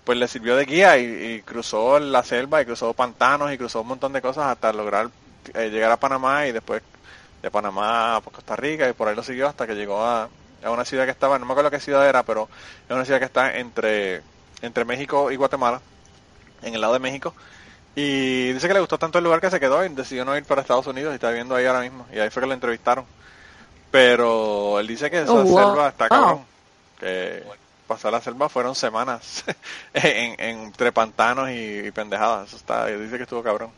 pues le sirvió de guía y, y cruzó la selva y cruzó pantanos y cruzó un montón de cosas hasta lograr eh, llegar a Panamá y después de Panamá a Costa Rica y por ahí lo siguió hasta que llegó a, a una ciudad que estaba, no me acuerdo qué ciudad era, pero es una ciudad que está entre, entre México y Guatemala, en el lado de México. Y dice que le gustó tanto el lugar que se quedó y decidió no ir para Estados Unidos y está viviendo ahí ahora mismo. Y ahí fue que lo entrevistaron. Pero él dice que esa Oh, wow. selva está Wow. cabrón. Que pasar la selva fueron semanas en, en- entre pantanos y, y pendejadas. Eso está, dice que estuvo cabrón.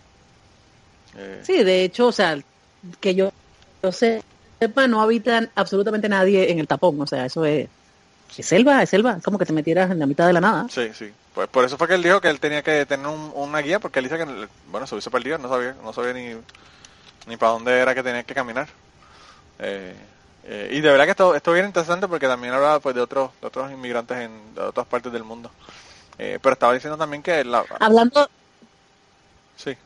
Eh, Sí, de hecho, o sea, que yo, yo sepa, no habitan absolutamente nadie en el tapón. O sea, eso es, es selva, es selva. Es como que te metieras en la mitad de la nada. Sí, sí. Pues por eso fue que él dijo que él tenía que tener un- una guía, porque él dice que, bueno, se hubiese perdido, no sabía, no sabía ni, ni para dónde era que tenía que caminar. Eh, eh, y de verdad que esto, esto es bien interesante porque también hablaba pues de otros, de otros inmigrantes en de otras partes del mundo. Eh, pero estaba diciendo también que la, Hablando, sí,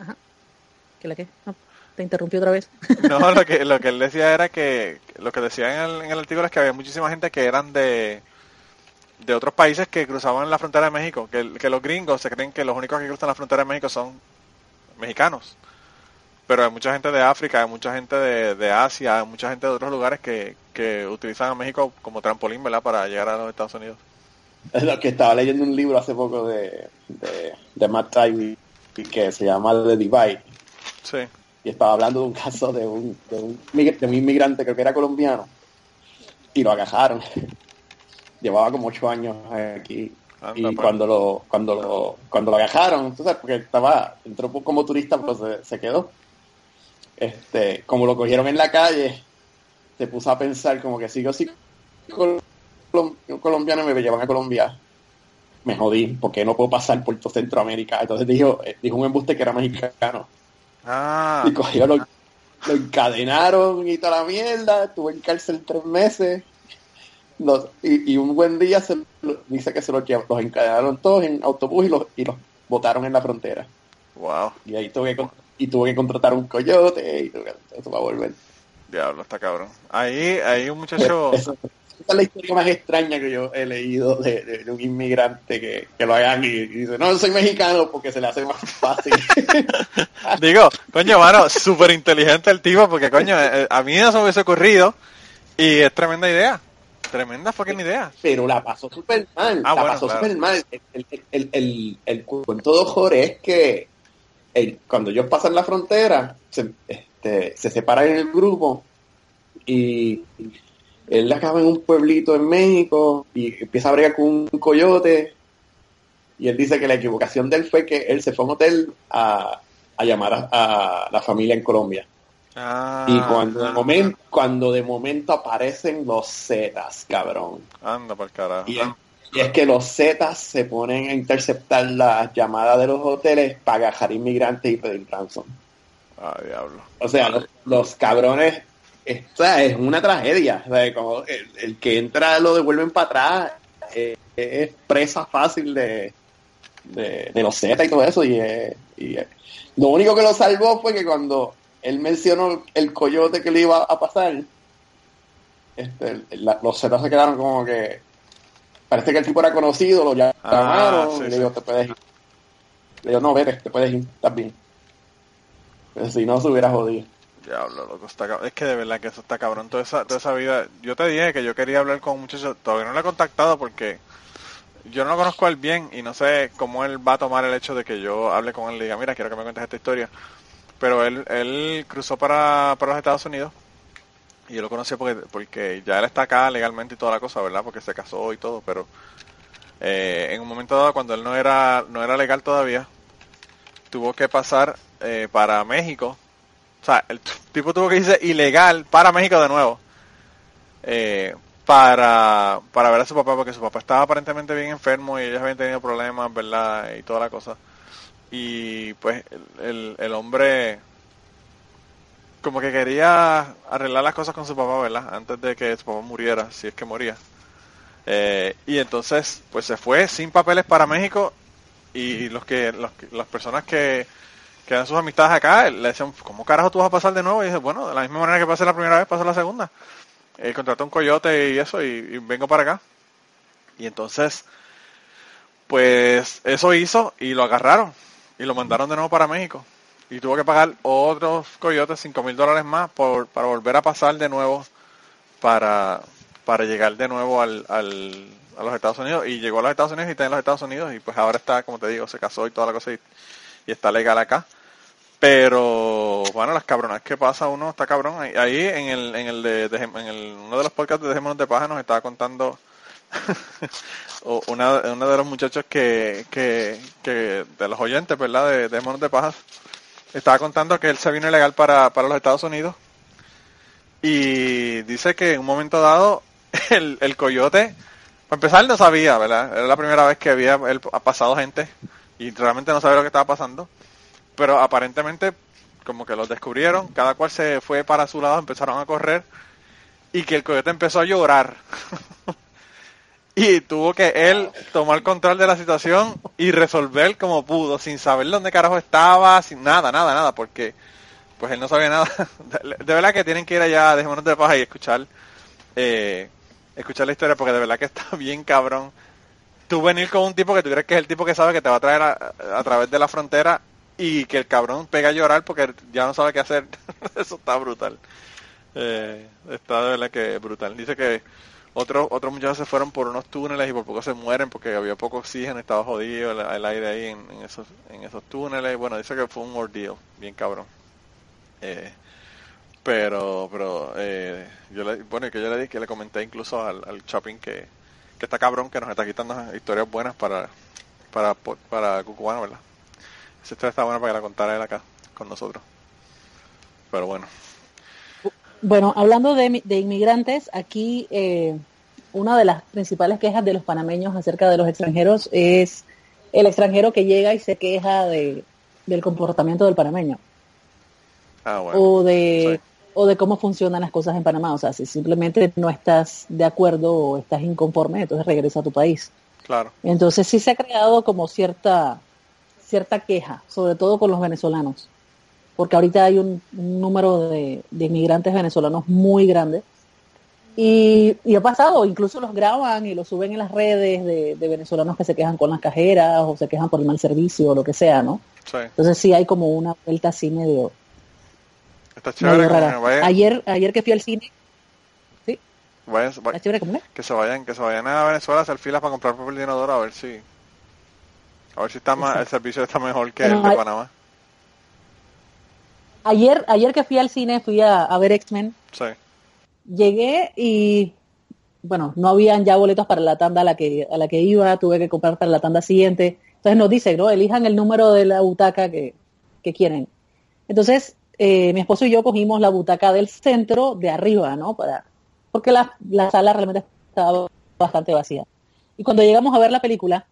que la que, no, te interrumpí otra vez. no, lo que, lo que él decía era que, lo que decía en el, en el artículo es que había muchísima gente que eran de, de otros países que cruzaban la frontera de México, que, que los gringos se creen que los únicos que cruzan la frontera de México son mexicanos. Pero hay mucha gente de África, hay mucha gente de, de Asia, hay mucha gente de otros lugares que, que utilizan a México como trampolín, ¿verdad? Para llegar a los Estados Unidos. Es lo que estaba leyendo un libro hace poco de, de, de Matt Taibbi que se llama The Divide Sí, y estaba hablando de un caso de un, de un, mig- de un inmigrante, creo que era colombiano, y lo agajaron. Llevaba como ocho años aquí. Anda, y pues. cuando lo, cuando lo, cuando lo agajaron, entonces, porque estaba, entró como turista, pero se, se quedó. Este, como lo cogieron en la calle, se puso a pensar como que si yo sí colom- colombiano me llevan a Colombia, me jodí, porque no puedo pasar por todo Centroamérica. Entonces dijo, eh, dijo un embuste que era mexicano. Ah, Y cogió, lo, lo encadenaron y toda la mierda, estuvo en cárcel tres meses. Los- y, y un buen día se dice que se los, los encadenaron todos en autobús y los, y los botaron en la frontera. wow, Y ahí tuve que, y tuve que contratar un coyote y tuve eso va a volver. diablo, está cabrón. Ahí, ahí un muchacho, esa es la historia más extraña que yo he leído de, de- de un inmigrante que, que lo hagan y, y dice, no, soy mexicano porque se le hace más fácil. digo, coño, mano, súper inteligente el tipo, porque coño, eh, a mí no se me hubiese ocurrido, y es tremenda idea, tremenda fucking idea. pero la pasó súper mal, Ah, la bueno, pasó claro. súper mal. El, el, el, el, el cuento de Jorge es que el- cuando ellos pasan la frontera, se, este, se separan en el grupo y él acaba en un pueblito en México y empieza a bregar con un coyote y él dice que la equivocación de él fue que él se fue a un hotel a, a llamar a, a la familia en Colombia. Ah, Y cuando de, momento, cuando de momento aparecen los Zetas, cabrón. Anda por carajo. Y y es que los Zetas se ponen a interceptar las llamadas de los hoteles para agajar inmigrantes y pedir ransom. Ah, diablo. O sea, los, los cabrones, esta es una tragedia. O sea, como el, el que entra lo devuelven para atrás. eh, es presa fácil de, de, de los Zetas y todo eso. Y, eh, y, eh, lo único que lo salvó fue que cuando él mencionó el coyote que le iba a pasar, este, la- los Zetas se quedaron como que parece que el tipo era conocido, lo llamaron, Ah, sí, y le sí. dijo, te puedes ir. Le dijo, no, vete, te puedes ir, estás bien. Pero si no, se hubiera jodido. Diablo, loco, está cab- Es que de verdad que eso está cabrón. Toda esa, toda esa vida. Yo te dije que yo quería hablar con un muchacho. Todavía no lo he contactado porque yo no lo conozco a él bien y no sé cómo él va a tomar el hecho de que yo hable con él y diga, mira, quiero que me cuentes esta historia. Pero él, él cruzó para, para los Estados Unidos y yo lo conocí porque, porque ya él está acá legalmente y toda la cosa, ¿verdad? Porque se casó y todo, pero eh, en un momento dado cuando él no era, no era legal todavía, tuvo que pasar eh, para México o sea, el tipo tuvo que irse ilegal para México de nuevo. eh, para, para ver a su papá, porque su papá estaba aparentemente bien enfermo y ellos habían tenido problemas, ¿verdad? Y toda la cosa. Y pues el, el hombre como que quería arreglar las cosas con su papá, ¿verdad? Antes de que su papá muriera, si es que moría. Eh, y entonces, pues se fue sin papeles para México y los que, los, las personas que, que eran sus amistades acá, le decían, ¿cómo carajo tú vas a pasar de nuevo? Y dice, bueno, de la misma manera que pasé la primera vez, paso la segunda. Eh, contraté un coyote y eso, y vengo para acá. Y entonces, pues eso hizo y lo agarraron y lo mandaron de nuevo para México. Y tuvo que pagar otros coyotes, cinco mil dólares más, por, para volver a pasar de nuevo para, para llegar de nuevo al, al, a los Estados Unidos. Y llegó a los Estados Unidos y está en los Estados Unidos y pues ahora está, como te digo, se casó y toda la cosa y, está legal acá. Pero, bueno, las cabronas que pasa uno está cabrón. Ahí, en el, en el de, de- en el, uno de los podcasts de Dejémonos de Paja nos estaba contando una, uno de los muchachos que, que, que, de los oyentes, ¿verdad? De Dejémonos de Pajas, estaba contando que él se vino ilegal para, para los Estados Unidos y dice que en un momento dado el, el coyote, para empezar él no sabía, ¿verdad? Era la primera vez que había él ha pasado gente y realmente no sabía lo que estaba pasando pero aparentemente como que los descubrieron, cada cual se fue para su lado, empezaron a correr y que el coyote empezó a llorar. y tuvo que él tomar control de la situación y resolver como pudo, sin saber dónde carajo estaba, sin nada, nada, nada, porque pues él no sabía nada. De, verdad que tienen que ir allá, dejémonos de paja y escuchar, eh, escuchar la historia, porque de verdad que está bien cabrón. Tú venir con un tipo que tú crees que es el tipo que sabe que te va a traer a, a través de la frontera y que el cabrón pega a llorar porque ya no sabe qué hacer. Eso está brutal. Eh, está de verdad que brutal. Dice que otros otros muchachos se fueron por unos túneles y por poco se mueren porque había poco oxígeno, estaba jodido el, aire ahí en, esos en esos túneles. Bueno, dice que fue un ordeal, bien cabrón. Eh, pero pero eh, yo le, bueno que yo le di que le comenté incluso al, al Chapin que, que está cabrón que nos está quitando historias buenas para para para Cucubano, ¿verdad? Esa historia está buena para que la contara él acá con nosotros. Pero bueno. Bueno, hablando de, de inmigrantes, aquí eh, una de las principales quejas de los panameños acerca de los extranjeros es el extranjero que llega y se queja de, del comportamiento del panameño Ah, bueno. o de sí. o de cómo funcionan las cosas en Panamá. O sea, si simplemente no estás de acuerdo o estás inconforme, entonces regresa a tu país. Claro. Entonces sí se ha creado como cierta cierta queja, sobre todo con los venezolanos, porque ahorita hay un, un número de, de inmigrantes venezolanos muy grande y, y ha pasado, incluso los graban y los suben en las redes de, de venezolanos que se quejan con las cajeras o se quejan por el mal servicio o lo que sea, ¿no? Sí. Entonces sí hay como una vuelta así medio, Está chévere medio Ayer, ayer que fui al cine, vayan- va- ¿está chévere que se vayan, que se vayan a Venezuela a hacer filas para comprar papel de inodoro a ver si a ver si está más, el servicio está mejor que el de hay- Panamá. Ayer, ayer que fui al cine, fui a, a ver X-Men, Sí. llegué y bueno, no habían ya boletos para la tanda a la que a la que iba, tuve que comprar para la tanda siguiente. Entonces nos dice, ¿no? Elijan el número de la butaca que, que quieren. Entonces, eh, mi esposo y yo cogimos la butaca del centro de arriba, ¿no? Para, porque la, la sala realmente estaba bastante vacía. Y cuando llegamos a ver la película,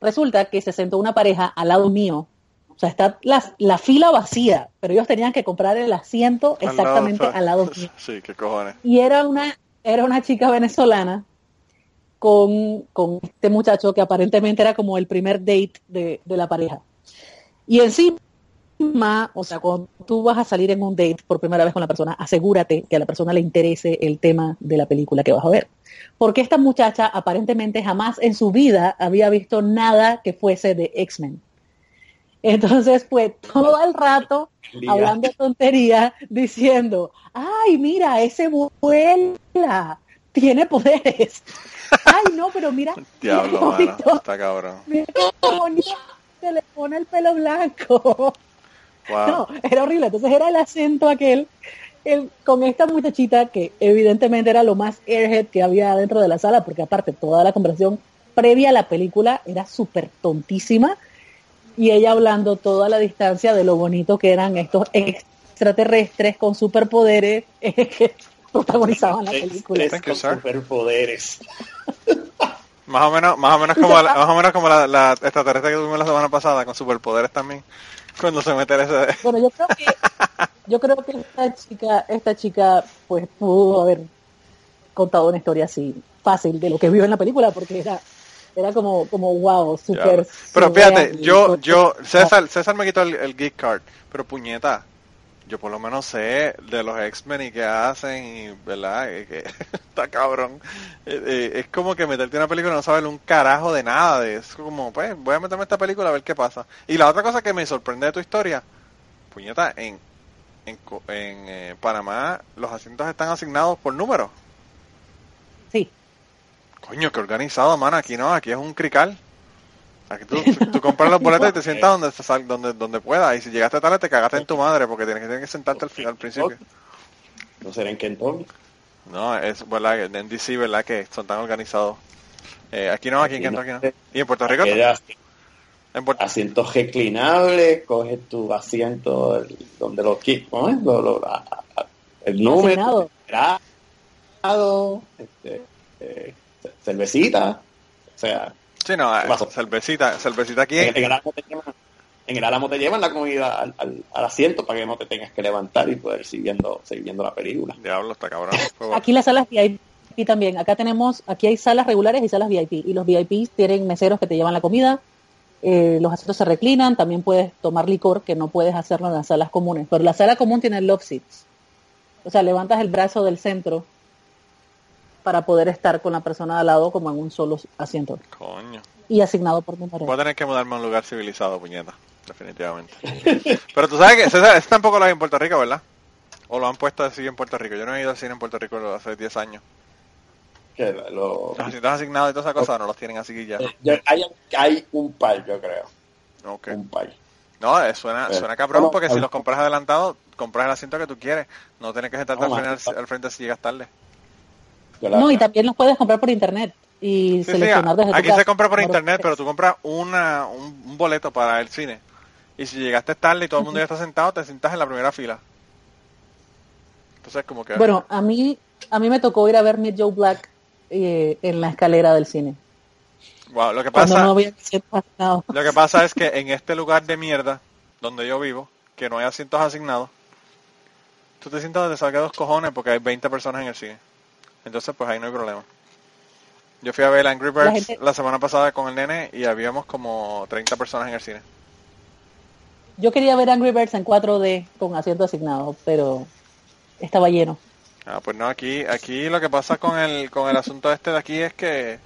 resulta que se sentó una pareja al lado mío. O sea, está la, la fila vacía, pero ellos tenían que comprar el asiento Al exactamente al lado mío Sí, qué cojones. y era una era una chica venezolana con, con este muchacho que aparentemente era como el primer date de, de la pareja. Y encima, o sea, cuando tú vas a salir en un date por primera vez con la persona, asegúrate que a la persona le interese el tema de la película que vas a ver. Porque esta muchacha aparentemente jamás en su vida había visto nada que fuese de X-Men. Entonces fue todo el rato hablando tontería, diciendo, ay, mira, ese vuela, tiene poderes. Ay, no, pero mira, Diablo, mano, está cabrón. mira se le pone el pelo blanco. Wow. No, era horrible. Entonces era el acento aquel el, con esta muchachita que evidentemente era lo más airhead que había dentro de la sala, porque aparte toda la conversación previa a la película era súper tontísima y ella hablando toda la distancia de lo bonito que eran estos extraterrestres con superpoderes eh, que protagonizaban la película. Thank you, con sir. superpoderes. Más o menos, más o menos como la, más o menos como la, la extraterrestre que tuvimos la semana pasada con superpoderes también. Cuando se mete ese Bueno, yo creo que yo creo que esta chica, esta chica, pues pudo haber contado una historia así fácil de lo que vio en la película, porque era era como como wow, súper. Pero fíjate, yo, yo, César, César me quitó el, el geek card, pero puñeta, yo por lo menos sé de los X-Men y qué hacen y, ¿verdad? Y que está cabrón. Eh, eh, es como que meterte en una película y no saber un carajo de nada, de es como, pues, voy a meterme en esta película a ver qué pasa. Y la otra cosa que me sorprende de tu historia, puñeta, en, en, en eh, Panamá los asientos están asignados por número. Coño, qué organizado, mano. Aquí no, aquí es un crical. Aquí tú, tú compras los boletos y te sientas donde, te sal- donde, donde puedas. Y si llegaste tarde, te cagaste en tu madre porque tienes que, tienes que sentarte al, final, al principio. No será en Kentucky. No, es verdad, que en DC, ¿verdad? Que son tan organizados. Eh, aquí no, aquí en Aquí no. Kentucky no. ¿Y en Puerto Rico? En Puerto... asientos reclinables, coges tu asiento el- donde lo quieres, ¿cómo es? Lo- lo- el número, el grado, este, eh, cervecita, o sea, Sí, no, eh, cervecita, cervecita aquí. en, en el álamo te llevan, en el álamo te llevan la comida al, al- al asiento para que no te tengas que levantar y poder seguir viendo, seguir viendo la película. Diablo, está cabrón. Aquí las salas VIP también. Acá tenemos, aquí hay salas regulares y salas VIP. Y los VIP tienen meseros que te llevan la comida. eh, los asientos se reclinan. También puedes tomar licor, que no puedes hacerlo en las salas comunes. Pero la sala común tiene love seats. O sea, levantas el brazo del centro para poder estar con la persona de al lado como en un solo asiento. Coño. Y asignado por número. Voy a tener que mudarme a un lugar civilizado, puñeta. Definitivamente. Pero tú sabes que, César, eso tampoco lo hay en Puerto Rico, ¿verdad? O lo han puesto así en Puerto Rico. Yo no he ido al cine en Puerto Rico hace 10 años. Que lo- Los asientos asignados y todas esas cosas no los tienen así ya. yo- hay, hay un par, yo creo, Ok. un par. No, eh, suena, Eh, suena cabrón porque si los compras adelantado, compras el asiento que tú quieres. No tienes que sentarte No, al, final, al frente si llegas tarde. La- No, y también los puedes comprar por internet y Sí, sí, seleccionar desde tu aquí se compra por internet, pero tú compras una, un, un boleto para el cine. Y si llegaste tarde y todo el mundo ya está sentado, te sientas en la primera fila. Entonces como que... Bueno, a mí, a mí me tocó ir a ver Meet Joe Black eh, en la escalera del cine. Wow, lo que pasa, no lo que pasa es que en este lugar de mierda donde yo vivo, que no hay asientos asignados, tú te sientas donde salga dos cojones porque hay 20 personas en el cine. Entonces, pues ahí no hay problema. Yo fui a ver Angry Birds la, gente- semana pasada con el nene y habíamos como 30 personas en el cine. Yo quería ver Angry Birds en 4D con asientos asignados, pero estaba lleno. Ah, pues no, aquí, aquí lo que pasa con el, con el asunto este de aquí es que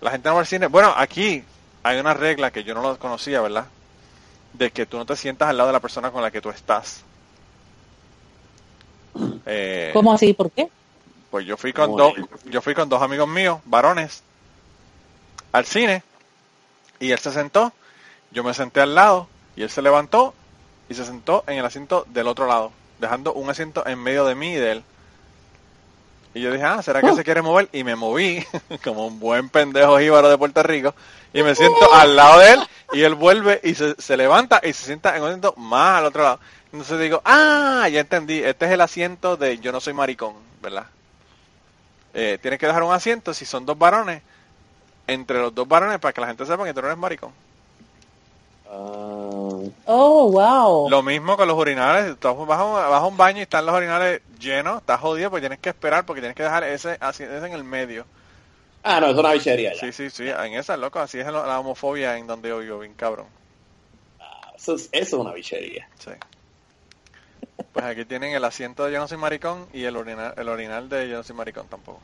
la gente no va al cine. Bueno, aquí hay una regla que yo no lo conocía, ¿verdad? De que tú no te sientas al lado de la persona con la que tú estás. Eh, ¿Cómo así? ¿Por qué? Pues yo fui con dos, yo fui con dos amigos míos, varones, al cine y él se sentó, yo me senté al lado y él se levantó y se sentó en el asiento del otro lado, dejando un asiento en medio de mí y de él. Y yo dije, ah, ¿será que se quiere mover? Y me moví, como un buen pendejo jíbaro de Puerto Rico, y me siento al lado de él, y él vuelve y se, se levanta y se sienta en un asiento más al otro lado. Entonces digo, ah, ya entendí, este es el asiento de yo no soy maricón, ¿verdad? Eh, tienes que dejar un asiento si son dos varones, entre los dos varones para que la gente sepa que tú no eres maricón. Ah, Oh, wow. Lo mismo con los urinales, tú vas a, un, vas a un baño y están los urinales llenos, estás jodido porque tienes que esperar porque tienes que dejar ese, así, ese en el medio. ah, no, es una bichería ya. Sí, sí, sí, en esa, loco, así es la, la homofobia en donde yo vivo, bien cabrón. Eso, es, eso es una bichería. Sí. Pues aquí tienen el asiento de Yo no soy maricón y el orinal, el orinal de Yo no soy maricón tampoco.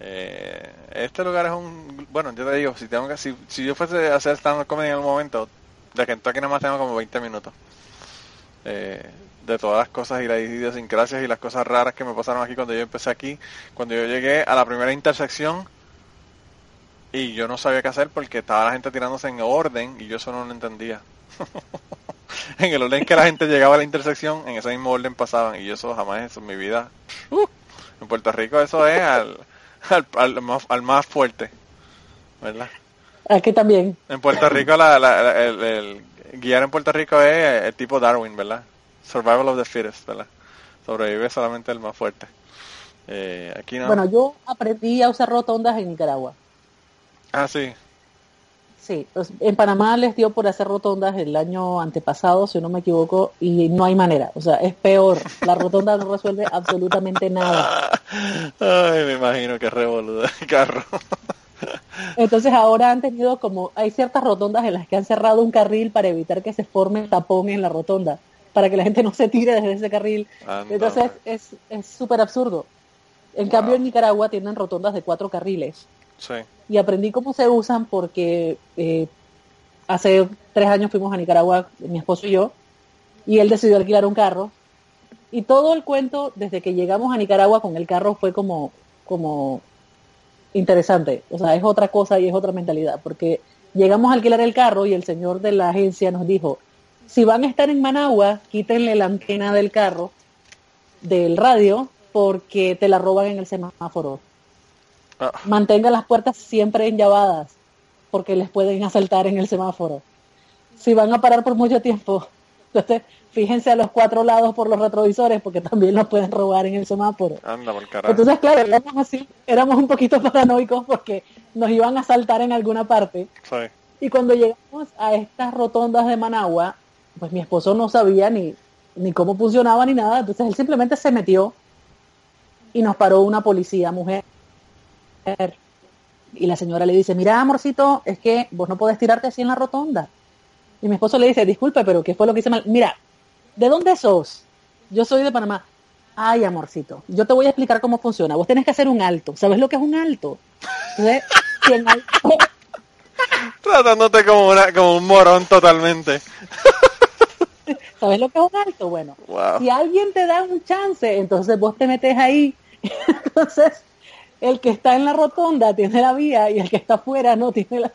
Eh, este lugar es un... Bueno, yo te digo, si tengo que, si, si yo fuese a hacer stand-up comedy en algún momento, de Kentucky nada más tengo como 20 minutos. Eh, de todas las cosas y las idiosincrasias y las cosas raras que me pasaron aquí cuando yo empecé aquí. Cuando yo llegué a la primera intersección y yo no sabía qué hacer porque estaba la gente tirándose en orden y yo eso no lo entendía. en el orden que la gente llegaba a la intersección, en ese mismo orden pasaban y yo eso jamás eso en mi vida. Uh, en Puerto Rico eso es al, al, al más, al más fuerte, ¿verdad? Aquí también. En Puerto Rico la, la- la- el, el guiar en Puerto Rico es el tipo Darwin, ¿verdad? Survival of the fittest, ¿verdad? Sobrevive solamente el más fuerte. Eh, aquí no. Bueno, yo aprendí a usar rotondas en Nicaragua. ah, sí. Sí, pues, en Panamá les dio por hacer rotondas el año antepasado, si no me equivoco, y no hay manera. O sea, es peor. La rotonda no resuelve absolutamente nada. Ay, me imagino que revoluda el carro. Entonces ahora han tenido como, hay ciertas rotondas en las que han cerrado un carril para evitar que se forme tapón en la rotonda, para que la gente no se tire desde ese carril. Entonces es es súper absurdo. En cambio en Nicaragua tienen rotondas de cuatro carriles Y aprendí cómo se usan porque eh, hace tres años fuimos a Nicaragua, mi esposo y yo, y él decidió alquilar un carro. Y todo el cuento, desde que llegamos a Nicaragua con el carro, fue como, como interesante. O sea, es otra cosa y es otra mentalidad, porque llegamos a alquilar el carro y el señor de la agencia nos dijo, si van a estar en Managua, quítenle la antena del carro, del radio, porque te la roban en el semáforo Ah, mantenga las puertas siempre enllavadas porque les pueden asaltar en el semáforo. Si van a parar por mucho tiempo, entonces fíjense a los cuatro lados por los retrovisores porque también los pueden robar en el semáforo. anda. Entonces, claro, éramos así, éramos un poquito paranoicos porque nos iban a asaltar en alguna parte. Sí. Y cuando llegamos a estas rotondas de Managua, pues mi esposo no sabía ni, ni cómo funcionaba ni nada, entonces él simplemente se metió y nos paró una policía mujer. Y la señora le dice, mira, amorcito, es que vos no podés tirarte así en la rotonda. Y mi esposo le dice, disculpe, pero ¿qué fue lo que hice mal? Mira, ¿de dónde sos? Yo soy de Panamá. Ay, amorcito, yo te voy a explicar cómo funciona. Vos tenés que hacer un alto. ¿Sabes lo que es un alto? Entonces, si en alto- Tratándote como, una, como un morón totalmente. ¿Sabes lo que es un alto? Bueno, Wow. si alguien te da un chance, entonces vos te metes ahí. Entonces, el que está en la rotonda tiene la vía y el que está afuera no tiene la,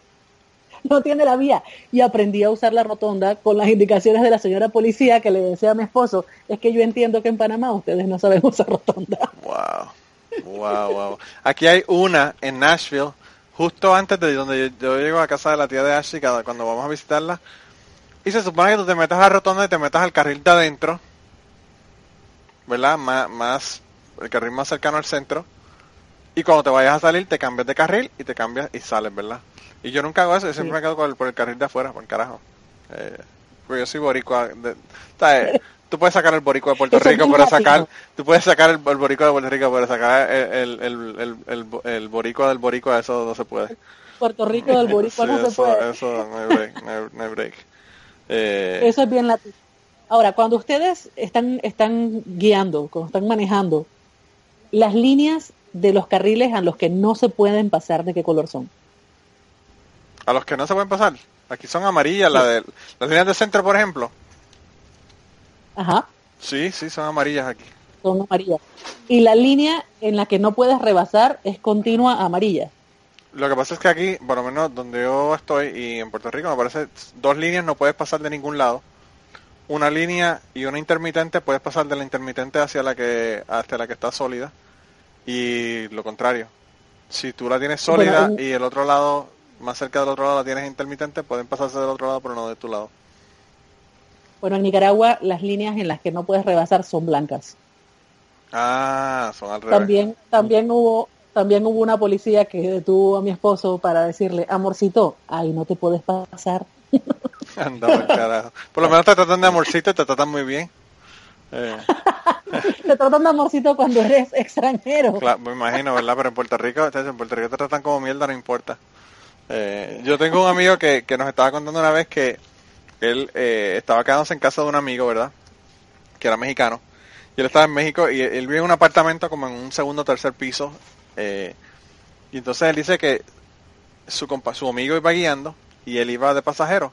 no tiene la vía. Y aprendí a usar la rotonda con las indicaciones de la señora policía que le decía a mi esposo, es que yo entiendo que en Panamá ustedes no saben usar rotonda. Wow. Wow, wow. Aquí hay una en Nashville, justo antes de donde yo, llego a casa de la tía de Ashley cuando vamos a visitarla. Y se supone que tú te metas a la rotonda y te metas al carril de adentro. ¿Verdad? Más, más, el carril más cercano al centro. Y cuando te vayas a salir, te cambias de carril y te cambias y sales, ¿verdad? Y yo nunca hago eso, yo siempre Sí. me quedo por el, por el carril de afuera, por el carajo. Eh, porque yo soy boricua. De, ¿sabes? Tú puedes sacar el boricua de Puerto Eso Rico, pero sacar, tú puedes sacar el, el boricua de Puerto Rico, pero sacar el, el, el, boricua del boricua, eso no se puede. Puerto Rico del Boricua Sí, no se eso, puede. eso no hay break, no hay, no hay break. Eh, Eso es bien latino. Ahora, cuando ustedes están, están guiando, cuando están manejando, las líneas de los carriles a los que no se pueden pasar, ¿de qué color son? a los que no se pueden pasar, aquí son amarillas, la de, las líneas de centro, por ejemplo. Ajá, Sí, sí, son amarillas aquí. son amarillas. Y la línea en la que no puedes rebasar es continua amarilla. Lo que pasa es que aquí, por lo menos donde yo estoy y en Puerto Rico, me parece dos líneas no puedes pasar de ningún lado. Una línea y una intermitente puedes pasar de la intermitente hacia la que hacia la que está sólida y lo contrario. Si tú la tienes sólida y el otro lado más cerca del otro lado la tienes intermitente, pueden pasarse del otro lado pero no de tu lado. Bueno, en Nicaragua las líneas en las que no puedes rebasar son blancas. Ah, son al revés. También, también hubo, también hubo una policía que detuvo a mi esposo para decirle, amorcito, ay, no te puedes pasar. Anda carajo. Por lo menos te tratan de amorcito y te tratan muy bien. Eh, Te tratan de amorcito cuando eres extranjero. Claro, me imagino, ¿verdad? Pero en Puerto Rico, en Puerto Rico te tratan como mierda, no importa. Eh, yo tengo un amigo que, que nos estaba contando una vez que él eh, estaba quedándose en casa de un amigo, ¿verdad? Que era mexicano. Y él estaba en México y él vive en un apartamento como en un segundo o tercer piso. eh, y entonces él dice que su, compa- su amigo iba guiando y él iba de pasajero.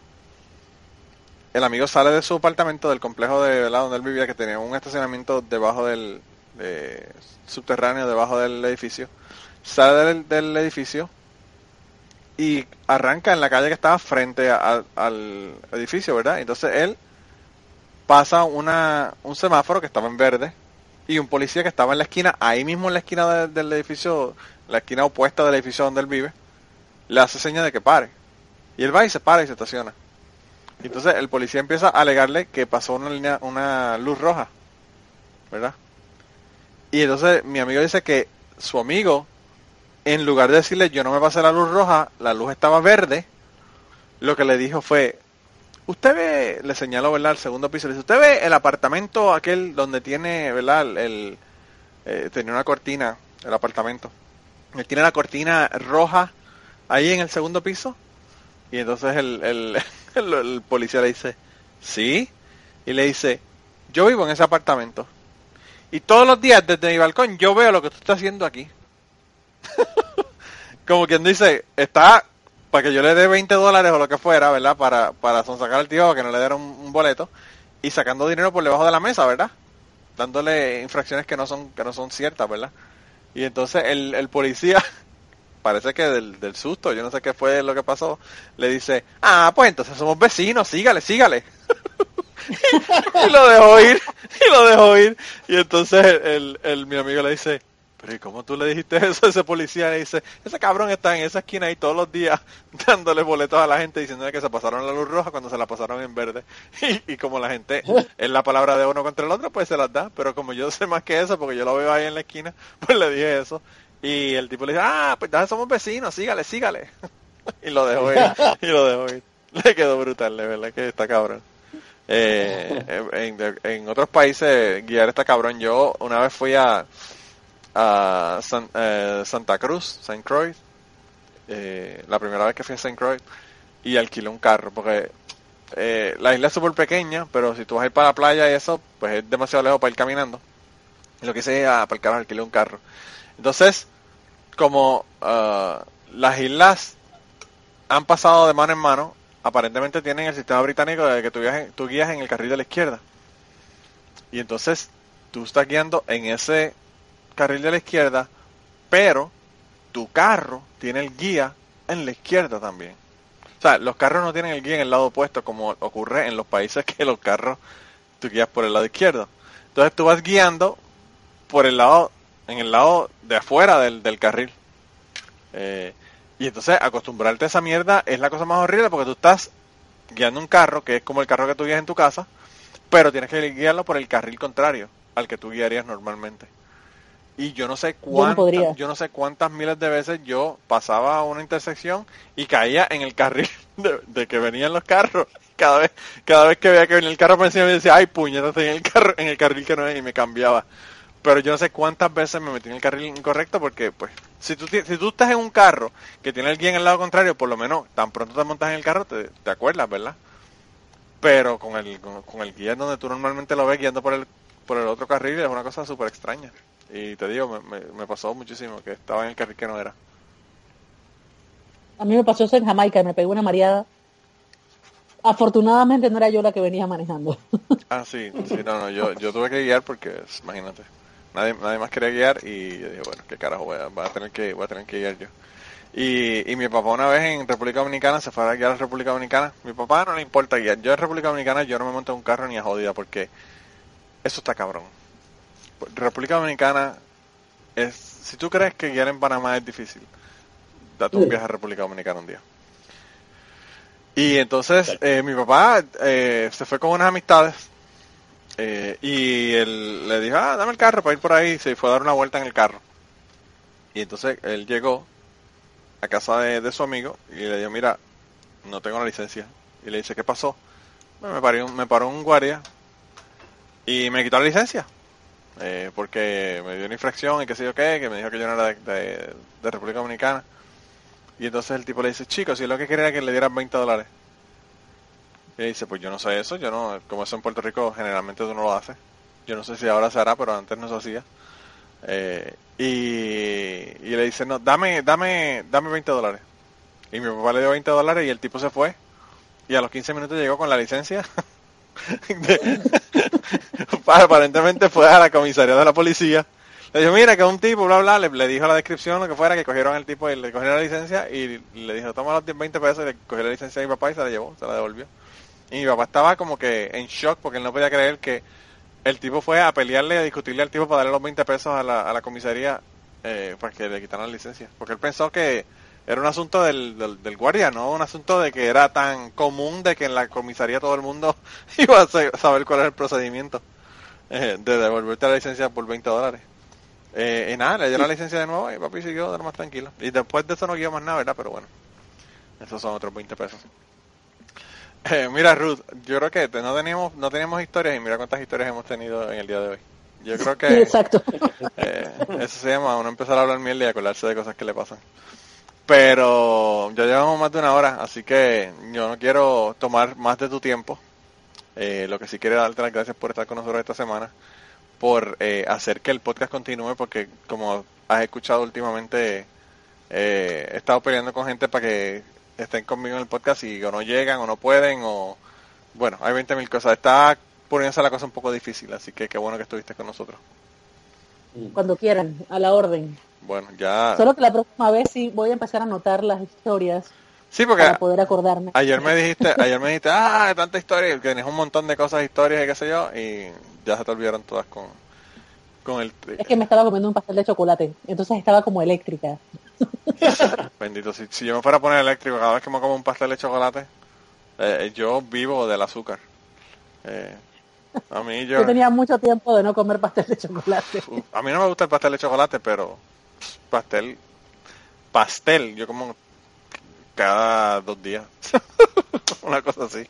El amigo sale de su apartamento, del complejo de ¿verdad? donde él vivía, que tenía un estacionamiento debajo del de- subterráneo, debajo del edificio. Sale del, edificio y arranca en la calle que estaba frente al edificio, ¿verdad? Entonces él pasa una, un semáforo que estaba en verde y un policía que estaba en la esquina, ahí mismo en la esquina de- del edificio, la esquina opuesta del edificio donde él vive, le hace señas de que pare. Y él va y se para y se estaciona. Y Entonces el policía empieza a alegarle que pasó una línea, una luz roja, ¿verdad? Y entonces mi amigo dice que su amigo, en lugar de decirle yo no me pasé la luz roja, la luz estaba verde, lo que le dijo fue, usted ve, le señaló, ¿verdad? El segundo piso, le dice, usted ve el apartamento aquel donde tiene, ¿verdad? El, el, eh, tenía una cortina, el apartamento. Él tiene la cortina roja ahí en el segundo piso. Y entonces el, el, el, policía le dice, sí. Y le dice, yo vivo en ese apartamento. Y todos los días desde mi balcón yo veo lo que tú estás haciendo aquí. Como quien dice, está para que yo le dé 20 dólares o lo que fuera, ¿verdad? Para, para sonsacar al tío, que no le diera un, un boleto. Y sacando dinero por debajo de la mesa, ¿verdad? Dándole infracciones que no son, que no son ciertas, ¿verdad? Y entonces el, el policía, parece que del, susto, yo no sé qué fue lo que pasó, le dice, ah, pues entonces somos vecinos, sígale, sígale. y lo dejó ir, y lo dejó ir. Y entonces el, el- mi amigo le dice, pero ¿y cómo tú le dijiste eso a ese policía? Le dice, ese cabrón está en esa esquina ahí todos los días dándole boletos a la gente diciéndole que se pasaron la luz roja cuando se la pasaron en verde. Y, y como la gente es la palabra de uno contra el otro, pues se las da. Pero como yo sé más que eso, porque yo lo veo ahí en la esquina, pues le dije eso. Y el tipo le dice, ah, pues ya somos vecinos, sígale, sígale. y lo dejó ir, y lo dejó ir. Le quedó brutal, de verdad que está cabrón. Eh, en, otros países guiar está cabrón. Yo una vez fui a, a eh, Santa Cruz, St. Croix, eh, la primera vez que fui a St. Croix, y alquilé un carro, porque eh, la isla es súper pequeña, pero si tú vas a ir para la playa y eso, pues es demasiado lejos para ir caminando. Y lo que hice es ah, para el carro, alquilé un carro. Entonces, como ah, las islas han pasado de mano en mano, aparentemente tienen el sistema británico de que tú, viajes- tú guías en el carril de la izquierda. Y entonces tú estás guiando en ese carril de la izquierda, pero tu carro tiene el guía en la izquierda también. O sea, los carros no tienen el guía en el lado opuesto como ocurre en los países que los carros tú guías por el lado izquierdo. Entonces tú vas guiando por el lado, en el lado de afuera del, del carril. Eh, y entonces acostumbrarte a esa mierda es la cosa más horrible porque tú estás guiando un carro que es como el carro que tú guías en tu casa, pero tienes que guiarlo por el carril contrario al que tú guiarías normalmente. Y yo no sé cuántas, yo no sé cuántas miles de veces yo pasaba a una intersección y caía en el carril de, de que venían los carros. Cada vez, cada vez que veía que venía el carro por encima me decía, ay puñeta, estoy en el carro, en el carril que no es y me cambiaba. Pero yo no sé cuántas veces me metí en el carril incorrecto porque, pues, si tú, si tú estás en un carro que tiene el guía en el lado contrario, por lo menos tan pronto te montas en el carro, te, te acuerdas, ¿verdad? Pero con el, con, con el guía donde tú normalmente lo ves guiando por el, por el otro carril es una cosa súper extraña. Y te digo, me, me, me pasó muchísimo que estaba en el carril que no era. A mí me pasó eso en Jamaica, me pegó una mareada. Afortunadamente no era yo la que venía manejando. Ah, sí, sí, no, no, yo, yo tuve que guiar porque, imagínate, nadie, nadie más quería guiar y yo dije, bueno, qué carajo, voy a, voy a tener que, voy a tener que guiar yo. Y, y mi papá una vez en República Dominicana se fue a guiar a República Dominicana. Mi papá no le importa guiar. Yo en República Dominicana yo no me monto en un carro ni a jodida porque eso está cabrón. República Dominicana es, si tú crees que guiar en Panamá es difícil, date un viaje a República Dominicana un día. Y entonces eh, mi papá eh, se fue con unas amistades eh, y él le dijo, ah, dame el carro para ir por ahí. Se fue a dar una vuelta en el carro. Y entonces él llegó a casa de, de su amigo y le dijo, mira, no tengo la licencia. Y le dice, ¿qué pasó? Me, paró, me paró un guardia y me quitó la licencia. eh, porque me dio una infracción y qué sé yo qué, que me dijo que yo no era de, República Dominicana. Y entonces el tipo le dice, chicos, si lo que quería era que le dieran 20 dólares. Y dice, pues yo no sé eso, yo no, como eso en Puerto Rico generalmente tú no lo haces. Yo no sé si ahora se hará, pero antes no se hacía. Eh, y, y le dice, no, dame, dame, dame 20 dólares. Y mi papá le dio 20 dólares y el tipo se fue. Y a los 15 minutos llegó con la licencia. De- Aparentemente fue a la comisaría de la policía. Le dijo, mira, que un tipo, bla, bla, le, dijo la descripción, lo que fuera, que cogieron al tipo y le cogieron la licencia y le dijo, toma los 10, 20 pesos y le cogió la licencia a mi papá y se la llevó, se la devolvió. Y mi papá estaba como que en shock porque él no podía creer que el tipo fue a pelearle, a discutirle al tipo para darle los 20 pesos a la, a la comisaría eh, para que le quitaran la licencia. Porque él pensó que era un asunto del, del, del guardia, no un asunto de que era tan común de que en la comisaría todo el mundo iba a sa- saber cuál es el procedimiento eh, de devolverte la licencia por 20 dólares. Eh, y nada, le dio la licencia de nuevo y papi siguió de lo más tranquilo. Y después de eso no guió más nada, ¿verdad? Pero bueno, esos son otros 20 pesos. Eh, mira, Ruth, yo creo que no teníamos, no teníamos historias y mira cuántas historias hemos tenido en el día de hoy. Yo creo que exacto. eh, eso se llama uno empezar a hablar miel y acordarse de cosas que le pasan. Pero ya llevamos más de una hora, así que yo no quiero tomar más de tu tiempo. Eh, lo que sí quiero darte las gracias por estar con nosotros esta semana, por eh, hacer que el podcast continúe, porque como has escuchado últimamente, eh, he estado peleando con gente para que estén conmigo en el podcast y o no llegan o no pueden o bueno, hay 20.000 cosas. Está poniéndose la cosa un poco difícil, así que qué bueno que estuviste con nosotros. Cuando quieran, a la orden. Bueno, ya... Solo que la próxima vez sí voy a empezar a anotar las historias Sí, porque para poder acordarme. ayer me dijiste, ayer me dijiste, ah, tanta historia, que tenés un montón de cosas, historias y qué sé yo, y ya se te olvidaron todas con, con el... Es que me estaba comiendo un pastel de chocolate, entonces estaba como eléctrica. Bendito, si, si yo me fuera a poner eléctrico cada vez que me como un pastel de chocolate, eh, yo vivo del azúcar. Eh, a mí yo... Yo tenía mucho tiempo de no comer pastel de chocolate. A mí no me gusta el pastel de chocolate, pero pastel, pastel, yo como cada dos días, una cosa así.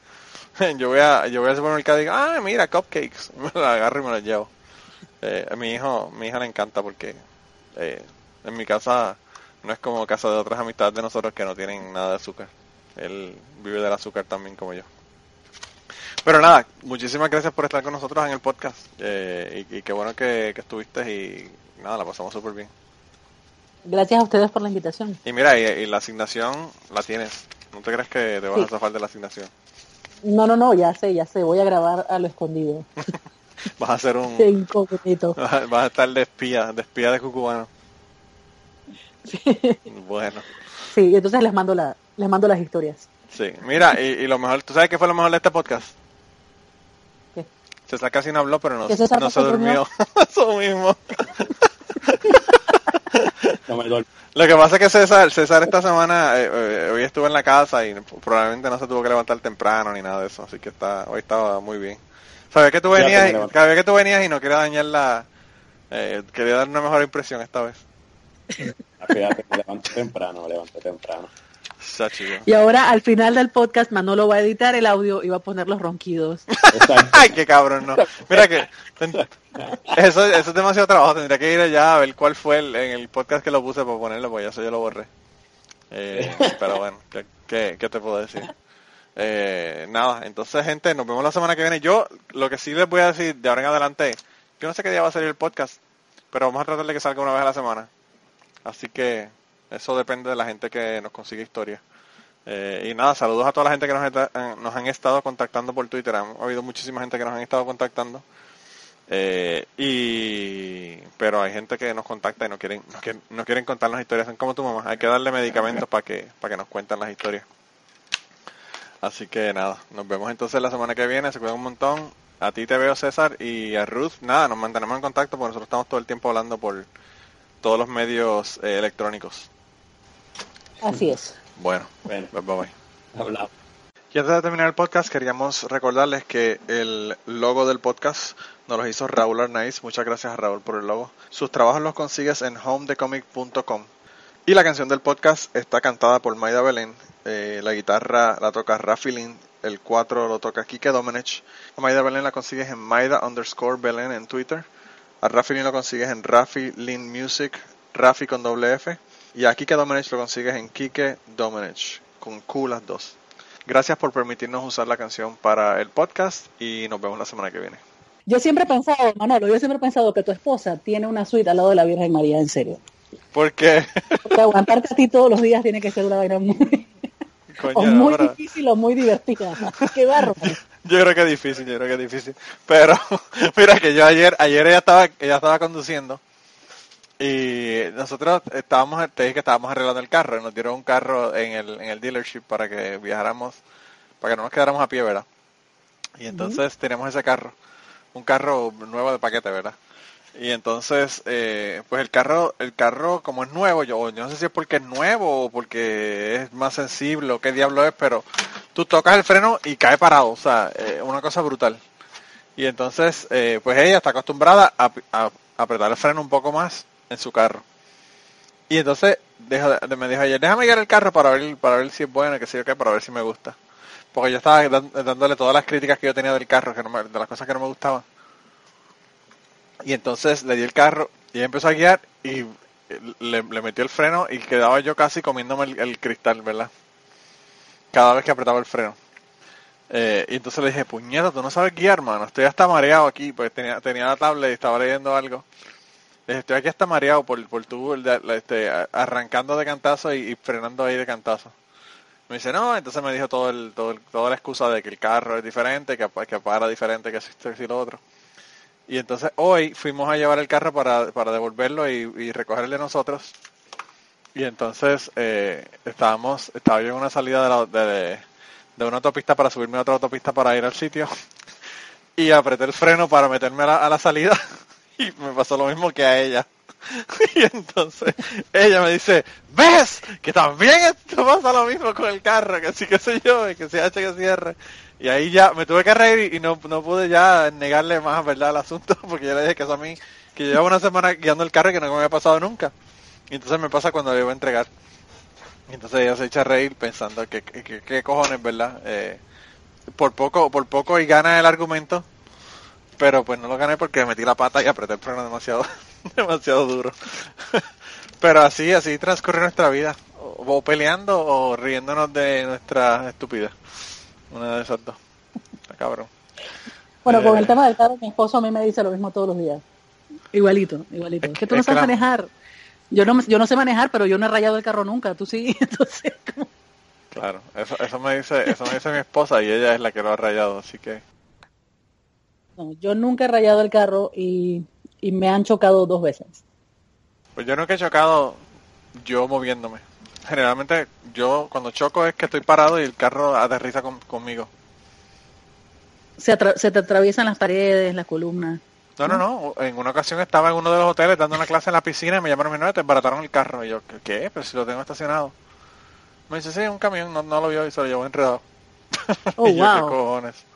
Yo voy a, yo voy al supermercado y digo, ah, mira, cupcakes, me la agarro y me la llevo. Eh, a mi hijo, mi hija le encanta porque eh, en mi casa no es como casa de otras amistades de nosotros que no tienen nada de azúcar. Él vive del azúcar también como yo. Pero nada, muchísimas gracias por estar con nosotros en el podcast. Eh, y, y qué bueno que, que estuviste y nada, la pasamos súper bien. Gracias a ustedes por la invitación. Y mira, y, y la asignación la tienes. No te crees que te vas Sí. a zafar de la asignación. No, no, no, ya sé, ya sé. Voy a grabar a lo escondido. Vas a ser un... Vas a estar de espía, de espía de cucubano. Bueno, Sí, y entonces les mando la, les mando las historias. sí. Mira, y, y lo mejor, ¿tú sabes qué fue lo mejor de este podcast? ¿Qué? César casi no habló, pero no, ¿Que César no se se durmió. Eso mismo. No me. Lo que pasa es que César, César esta semana, eh, eh, hoy estuvo en la casa y probablemente no se tuvo que levantar temprano ni nada de eso, así que está, hoy estaba muy bien. Sabía que tú venías, sabía que tú venías y no quería dañar la, Eh, quería dar una mejor impresión esta vez. Fíjate, me levanté temprano, me levanté temprano. Y ahora al final del podcast Manolo va a editar el audio y va a poner los ronquidos. Ay, qué cabrón, no. Mira que eso, eso es demasiado trabajo. Tendría que ir allá a ver cuál fue el, en el podcast que lo puse para ponerlo, porque eso yo lo borré. Eh, pero bueno, ¿qué, qué, qué te puedo decir? Eh, nada, entonces gente, nos vemos la semana que viene. Yo lo que sí les voy a decir de ahora en adelante, yo no sé qué día va a salir el podcast, pero vamos a tratar de que salga una vez a la semana. Así que eso depende de la gente que nos consigue historia. Eh, y nada, saludos a toda la gente que nos, está- eh, nos han estado contactando por Twitter. Han habido muchísima gente que nos han estado contactando. Eh, y pero hay gente que nos contacta y no quieren no quieren, no quieren contarnos historias. Son como tu mamá. Hay que darle medicamentos para que para que nos cuenten las historias. Así que nada, nos vemos entonces la semana que viene. Se cuidan un montón. A ti te veo César y a Ruth. Nada, nos mantenemos en contacto porque nosotros estamos todo el tiempo hablando por todos los medios eh, electrónicos. Así es. Bueno, Bueno, bye bye. hablamos. Y antes de terminar el podcast, queríamos recordarles que el logo del podcast nos lo hizo Raúl Arnaiz. Muchas gracias a Raúl por el logo. Sus trabajos los consigues en homedecomic.com. Y la canción del podcast está cantada por Maida Belén. Eh, la guitarra la toca Rafi Lin. El 4 lo toca Kike Domenech. A Maida Belén la consigues en Maida underscore Belén en Twitter. A Rafi Lin lo consigues en Rafi Lin Music, Rafi con doble F. Y a Kike Domenech lo consigues en Kike Domenech, con Q las dos. Gracias por permitirnos usar la canción para el podcast y nos vemos la semana que viene. Yo siempre he pensado, Manolo, yo siempre he pensado que tu esposa tiene una suite al lado de la Virgen María, en serio. Porque, Porque aguantarte a ti todos los días tiene que ser una vaina muy, o coño, muy ahora- difícil o muy divertida. Qué barro. Yo creo que es difícil, yo creo que es difícil. Pero, mira que yo ayer, ayer ella estaba, ella estaba conduciendo y nosotros estábamos, te dije que estábamos arreglando el carro, y nos dieron un carro en el, en el dealership para que viajáramos, para que no nos quedáramos a pie, ¿verdad? Y entonces teníamos ese carro, un carro nuevo de paquete, ¿verdad? Y entonces, eh, pues el carro, el carro como es nuevo, yo, no sé si es porque es nuevo o porque es más sensible o qué diablo es, pero tú tocas el freno y cae parado, o sea, eh, una cosa brutal. Y entonces, eh, pues ella está acostumbrada a, a- apretar el freno un poco más en su carro. Y entonces deja- me dijo ayer, déjame guiar el carro para ver, para ver si es bueno, que sé yo qué, para ver si me gusta. Porque yo estaba dándole todas las críticas que yo tenía del carro, que no me- de las cosas que no me gustaban. Y entonces le di el carro y empezó a guiar y le, le metió el freno y quedaba yo casi comiéndome el, cristal, ¿verdad? Cada vez que apretaba el freno. Eh, y entonces le dije, puñeta, tú no sabes guiar, mano. Estoy hasta mareado aquí, porque tenía, tenía la tablet y estaba leyendo algo. Le dije, estoy aquí hasta mareado por, por la- este, arrancando de cantazo y, frenando ahí de cantazo. Me dice, no, entonces me dijo todo el, todo el- toda la excusa de que el carro es diferente, que, que para diferente, que esto y lo otro. Y entonces hoy fuimos a llevar el carro para, para devolverlo y, y recoger nosotros. Y entonces eh, estábamos, estaba yo en una salida de, la- de, una autopista para subirme a otra autopista para ir al sitio. Y apreté el freno para meterme a la, a la salida. Y me pasó lo mismo que a ella. Y entonces ella me dice, ¿ves? Que también esto pasa lo mismo con el carro, que sí que soy yo, y que se hace que cierre. Y ahí ya me tuve que reír y no, no pude ya negarle más verdad al asunto, porque yo le dije que eso a mí, que llevaba una semana guiando el carro y que no me había pasado nunca. Y entonces me pasa cuando le iba a entregar. Y entonces ella se echa a reír pensando que, que, que- que cojones, ¿verdad? Eh, por poco, por poco y gana el argumento, pero pues no lo gané porque metí la pata y apreté el freno demasiado, demasiado duro. pero así, así transcurre nuestra vida, o peleando o riéndonos de nuestra estupidez. Una de esas dos. Está cabrón. Bueno, con Eh. el tema del carro, mi esposo a mí me dice lo mismo todos los días. Igualito, igualito. Es Es que- tú no sabes manejar. Yo no, me- yo no sé manejar, pero yo no he rayado el carro nunca. Tú sí. Entonces, Claro, eso, eso me dice, eso me dice mi esposa y ella es la que lo ha rayado, así que no, yo nunca he rayado el carro y, y me han chocado dos veces. Pues yo nunca he chocado yo moviéndome. Generalmente yo cuando choco es que estoy parado y el carro aterriza con- conmigo. Se, atra- se te atraviesan las paredes, las columnas. No, no, no. En una ocasión estaba en uno de los hoteles dando una clase en la piscina y me llamaron mi novia, te embarataron el carro. Y yo, ¿qué? qué? Pero si lo tengo estacionado. Me dice, sí, un camión, no, no lo vio y se lo llevó enredado. Oh, y yo, ¿qué wow. cojones?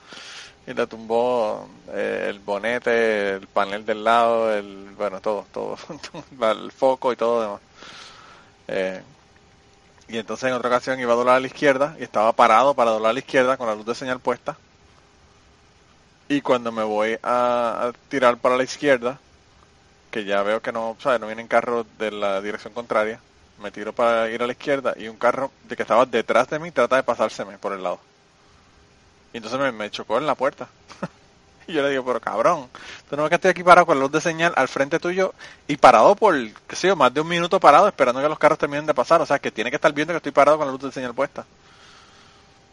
Y le tumbó eh, el bonete, el panel del lado, el bueno, todo, todo, el foco y todo demás. Eh, y entonces en otra ocasión iba a doblar a la izquierda y estaba parado para doblar a la izquierda con la luz de señal puesta. Y cuando me voy a, tirar para la izquierda, que ya veo que no, ¿sabes? No vienen carros de la dirección contraria, me tiro para ir a la izquierda y un carro de que estaba detrás de mí trata de pasárseme por el lado. Y entonces me, me chocó en la puerta. y yo le digo, pero cabrón, tú no ves que estoy aquí parado con la luz de señal al frente tuyo y parado por, qué sé yo, más de un minuto parado esperando que los carros terminen de pasar. O sea, que tiene que estar viendo que estoy parado con la luz de señal puesta.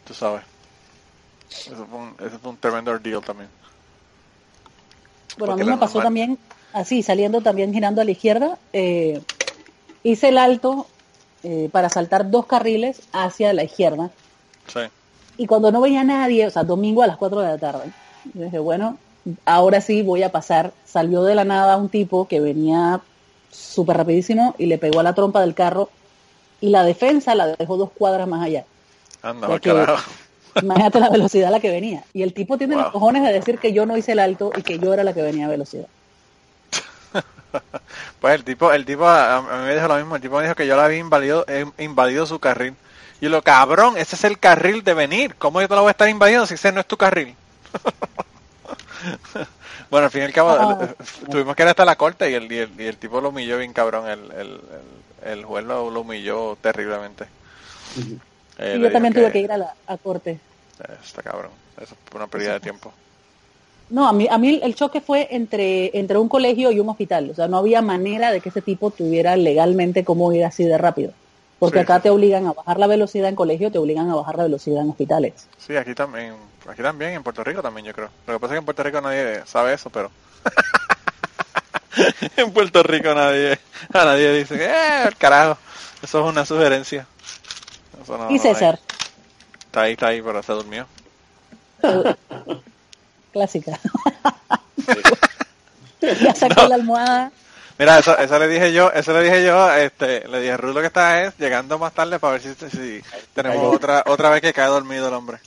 Tú sabes. Eso fue un, eso fue un tremendo ordeal también. Bueno, a mí me pasó normal- también, así, saliendo también girando a la izquierda, eh, hice el alto eh, para saltar dos carriles hacia la izquierda. Sí. Y cuando no veía a nadie, o sea, domingo a las 4 de la tarde, yo dije, bueno, ahora sí voy a pasar. Salió de la nada un tipo que venía súper rapidísimo y le pegó a la trompa del carro y la defensa la dejó dos cuadras más allá. Anda, que- carajo. Imagínate la velocidad a la que venía. Y el tipo tiene Wow. los cojones de decir que yo no hice el alto y que yo era la que venía a velocidad. Pues el tipo, el tipo a, mí me dijo lo mismo, el tipo me dijo que yo le había invadido, eh, invadido su carril. Y yo lo cabrón, ese es el carril de venir. ¿Cómo yo te lo voy a estar invadiendo si ese no es tu carril? bueno, al fin y al cabo, Ah. eh, tuvimos que ir hasta la corte y el, y el, y el tipo lo humilló bien cabrón, el, el, juez lo, lo humilló terriblemente. Eh, le yo también tuve que ir a la a corte. eh, Está cabrón, eso fue una pérdida de tiempo. No, a mí, a mí el choque fue entre, entre un colegio y un hospital. O sea, no había manera de que ese tipo tuviera legalmente cómo ir así de rápido. Porque Sí, acá sí. te obligan a bajar la velocidad en colegio, te obligan a bajar la velocidad en hospitales. Sí, aquí también, aquí también, en Puerto Rico también yo creo. Lo que pasa es que en Puerto Rico nadie sabe eso, pero... en Puerto Rico nadie, a nadie dice, eh, el carajo, eso es una sugerencia. Eso no- y no César, hay. Está ahí, está ahí, pero se durmió. clásica. ya sacó la almohada. Mira, eso, eso le dije yo, eso le dije yo, este, le dije, Ruth lo que está es llegando más tarde para ver si, si tenemos otra otra vez que cae dormido el hombre.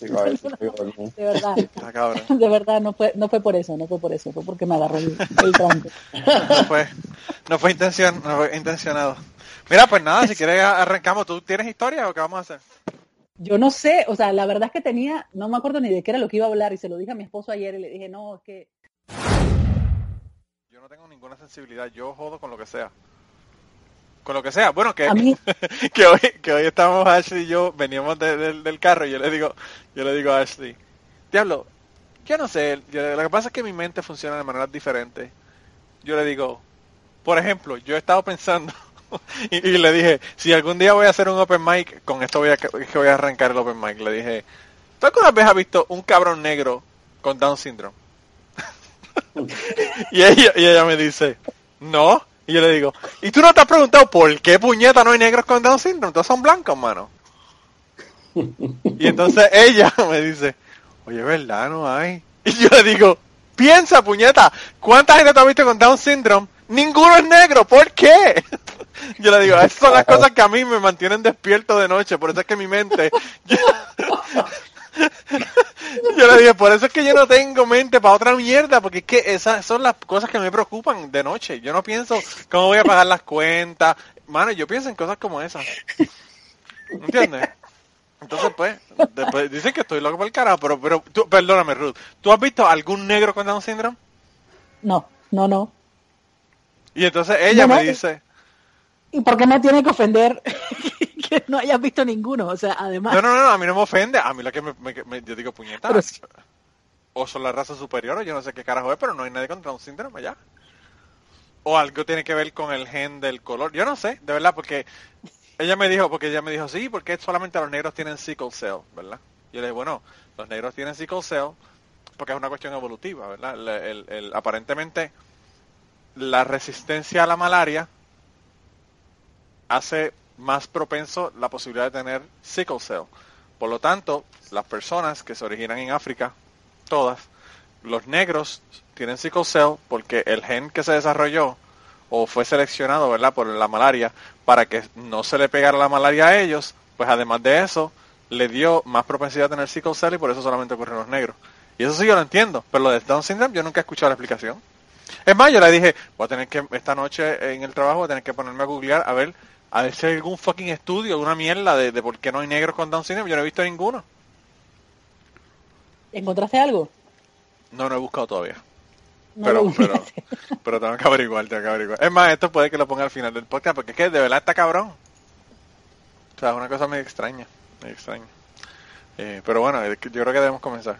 A. De verdad, Está de verdad, no fue, no fue por eso, no fue por eso, fue porque me agarró el, el tranco. No fue, no fue intención, no fue intencionado. Mira, pues nada, si quieres arrancamos. ¿Tú tienes historia o qué vamos a hacer? Yo no sé, o sea, la verdad es que tenía, no me acuerdo ni de qué era lo que iba a hablar y se lo dije a mi esposo ayer y le dije, no, es que Yo no tengo ninguna sensibilidad, yo jodo con lo que sea. Con lo que sea. Bueno, que, mí- que hoy que hoy estábamos Ashley y yo, veníamos de- del- del carro y yo le digo, yo le digo a Ashley, diablo, yo no sé, yo- lo que pasa es que mi mente funciona de maneras diferentes. Yo le digo, por ejemplo, yo he estado pensando y, y le dije, si algún día voy a hacer un open mic, con esto voy a, que voy a arrancar el open mic. Le dije, ¿tú alguna vez has visto un cabrón negro con Down syndrome? y, ella, y ella me dice, no. Y yo le digo, ¿y tú no te has preguntado por qué puñeta no hay negros con Down syndrome? Todos son blancos, mano. y entonces ella me dice, oye, ¿verdad? No hay. Y yo le digo, piensa, puñeta, ¿cuánta gente te has visto con Down syndrome? Ninguno es negro, ¿por qué? Yo le digo, esas son las cosas que a mí me mantienen despierto de noche, por eso es que mi mente... yo le dije, por eso es que yo no tengo mente para otra mierda, porque es que esas son las cosas que me preocupan de noche. Yo no pienso cómo voy a pagar las cuentas. Mano, yo pienso en cosas como esas. ¿Entiendes? Entonces, pues, después dicen que estoy loco por el carajo, pero, pero tú, perdóname, Ruth, ¿tú has visto algún negro con Down syndrome? no, no, no. Y entonces ella No, no, me dice, ¿Y por qué me tiene que ofender que no hayas visto ninguno? O sea, además, no, no, no, a mí no me ofende, a mí lo que me, me- me- yo digo, puñeta, Pero sí. o son la raza superior, o yo no sé qué carajo es, pero no hay nadie con Down syndrome allá. O algo tiene que ver con el gen del color, yo no sé, de verdad, porque ella me dijo, porque ella me dijo, sí, porque solamente los negros tienen sickle cell, ¿verdad? Yo le dije, bueno, los negros tienen sickle cell porque es una cuestión evolutiva, ¿verdad? El- el- el- aparentemente, la resistencia a la malaria hace más propenso la posibilidad de tener sickle cell. Por lo tanto, las personas que se originan en África, todas, los negros tienen sickle cell porque el gen que se desarrolló o fue seleccionado, ¿verdad?, por la malaria, para que no se le pegara la malaria a ellos, pues además de eso, le dio más propensidad a tener sickle cell y por eso solamente ocurren los negros. Y eso sí yo lo entiendo, pero lo de Down syndrome yo nunca he escuchado la explicación. Es más, yo le dije, voy a tener que, esta noche en el trabajo, voy a tener que ponerme a googlear a ver a ver si hay algún fucking estudio, alguna mierda de, de, por qué no hay negros con Down syndrome. Yo no he visto ninguno. ¿Encontraste algo? No, no he buscado todavía. No pero, pero, pero tengo que averiguar, tengo que averiguar. Es más, esto puede que lo ponga al final del podcast, porque es que de verdad está cabrón. O sea, es una cosa muy extraña, extraña. Eh, pero bueno, yo creo que debemos comenzar.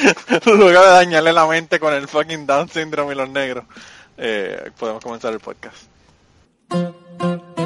Luego de dañarle la mente con el fucking Down syndrome y los negros, eh, podemos comenzar el podcast. Thank you.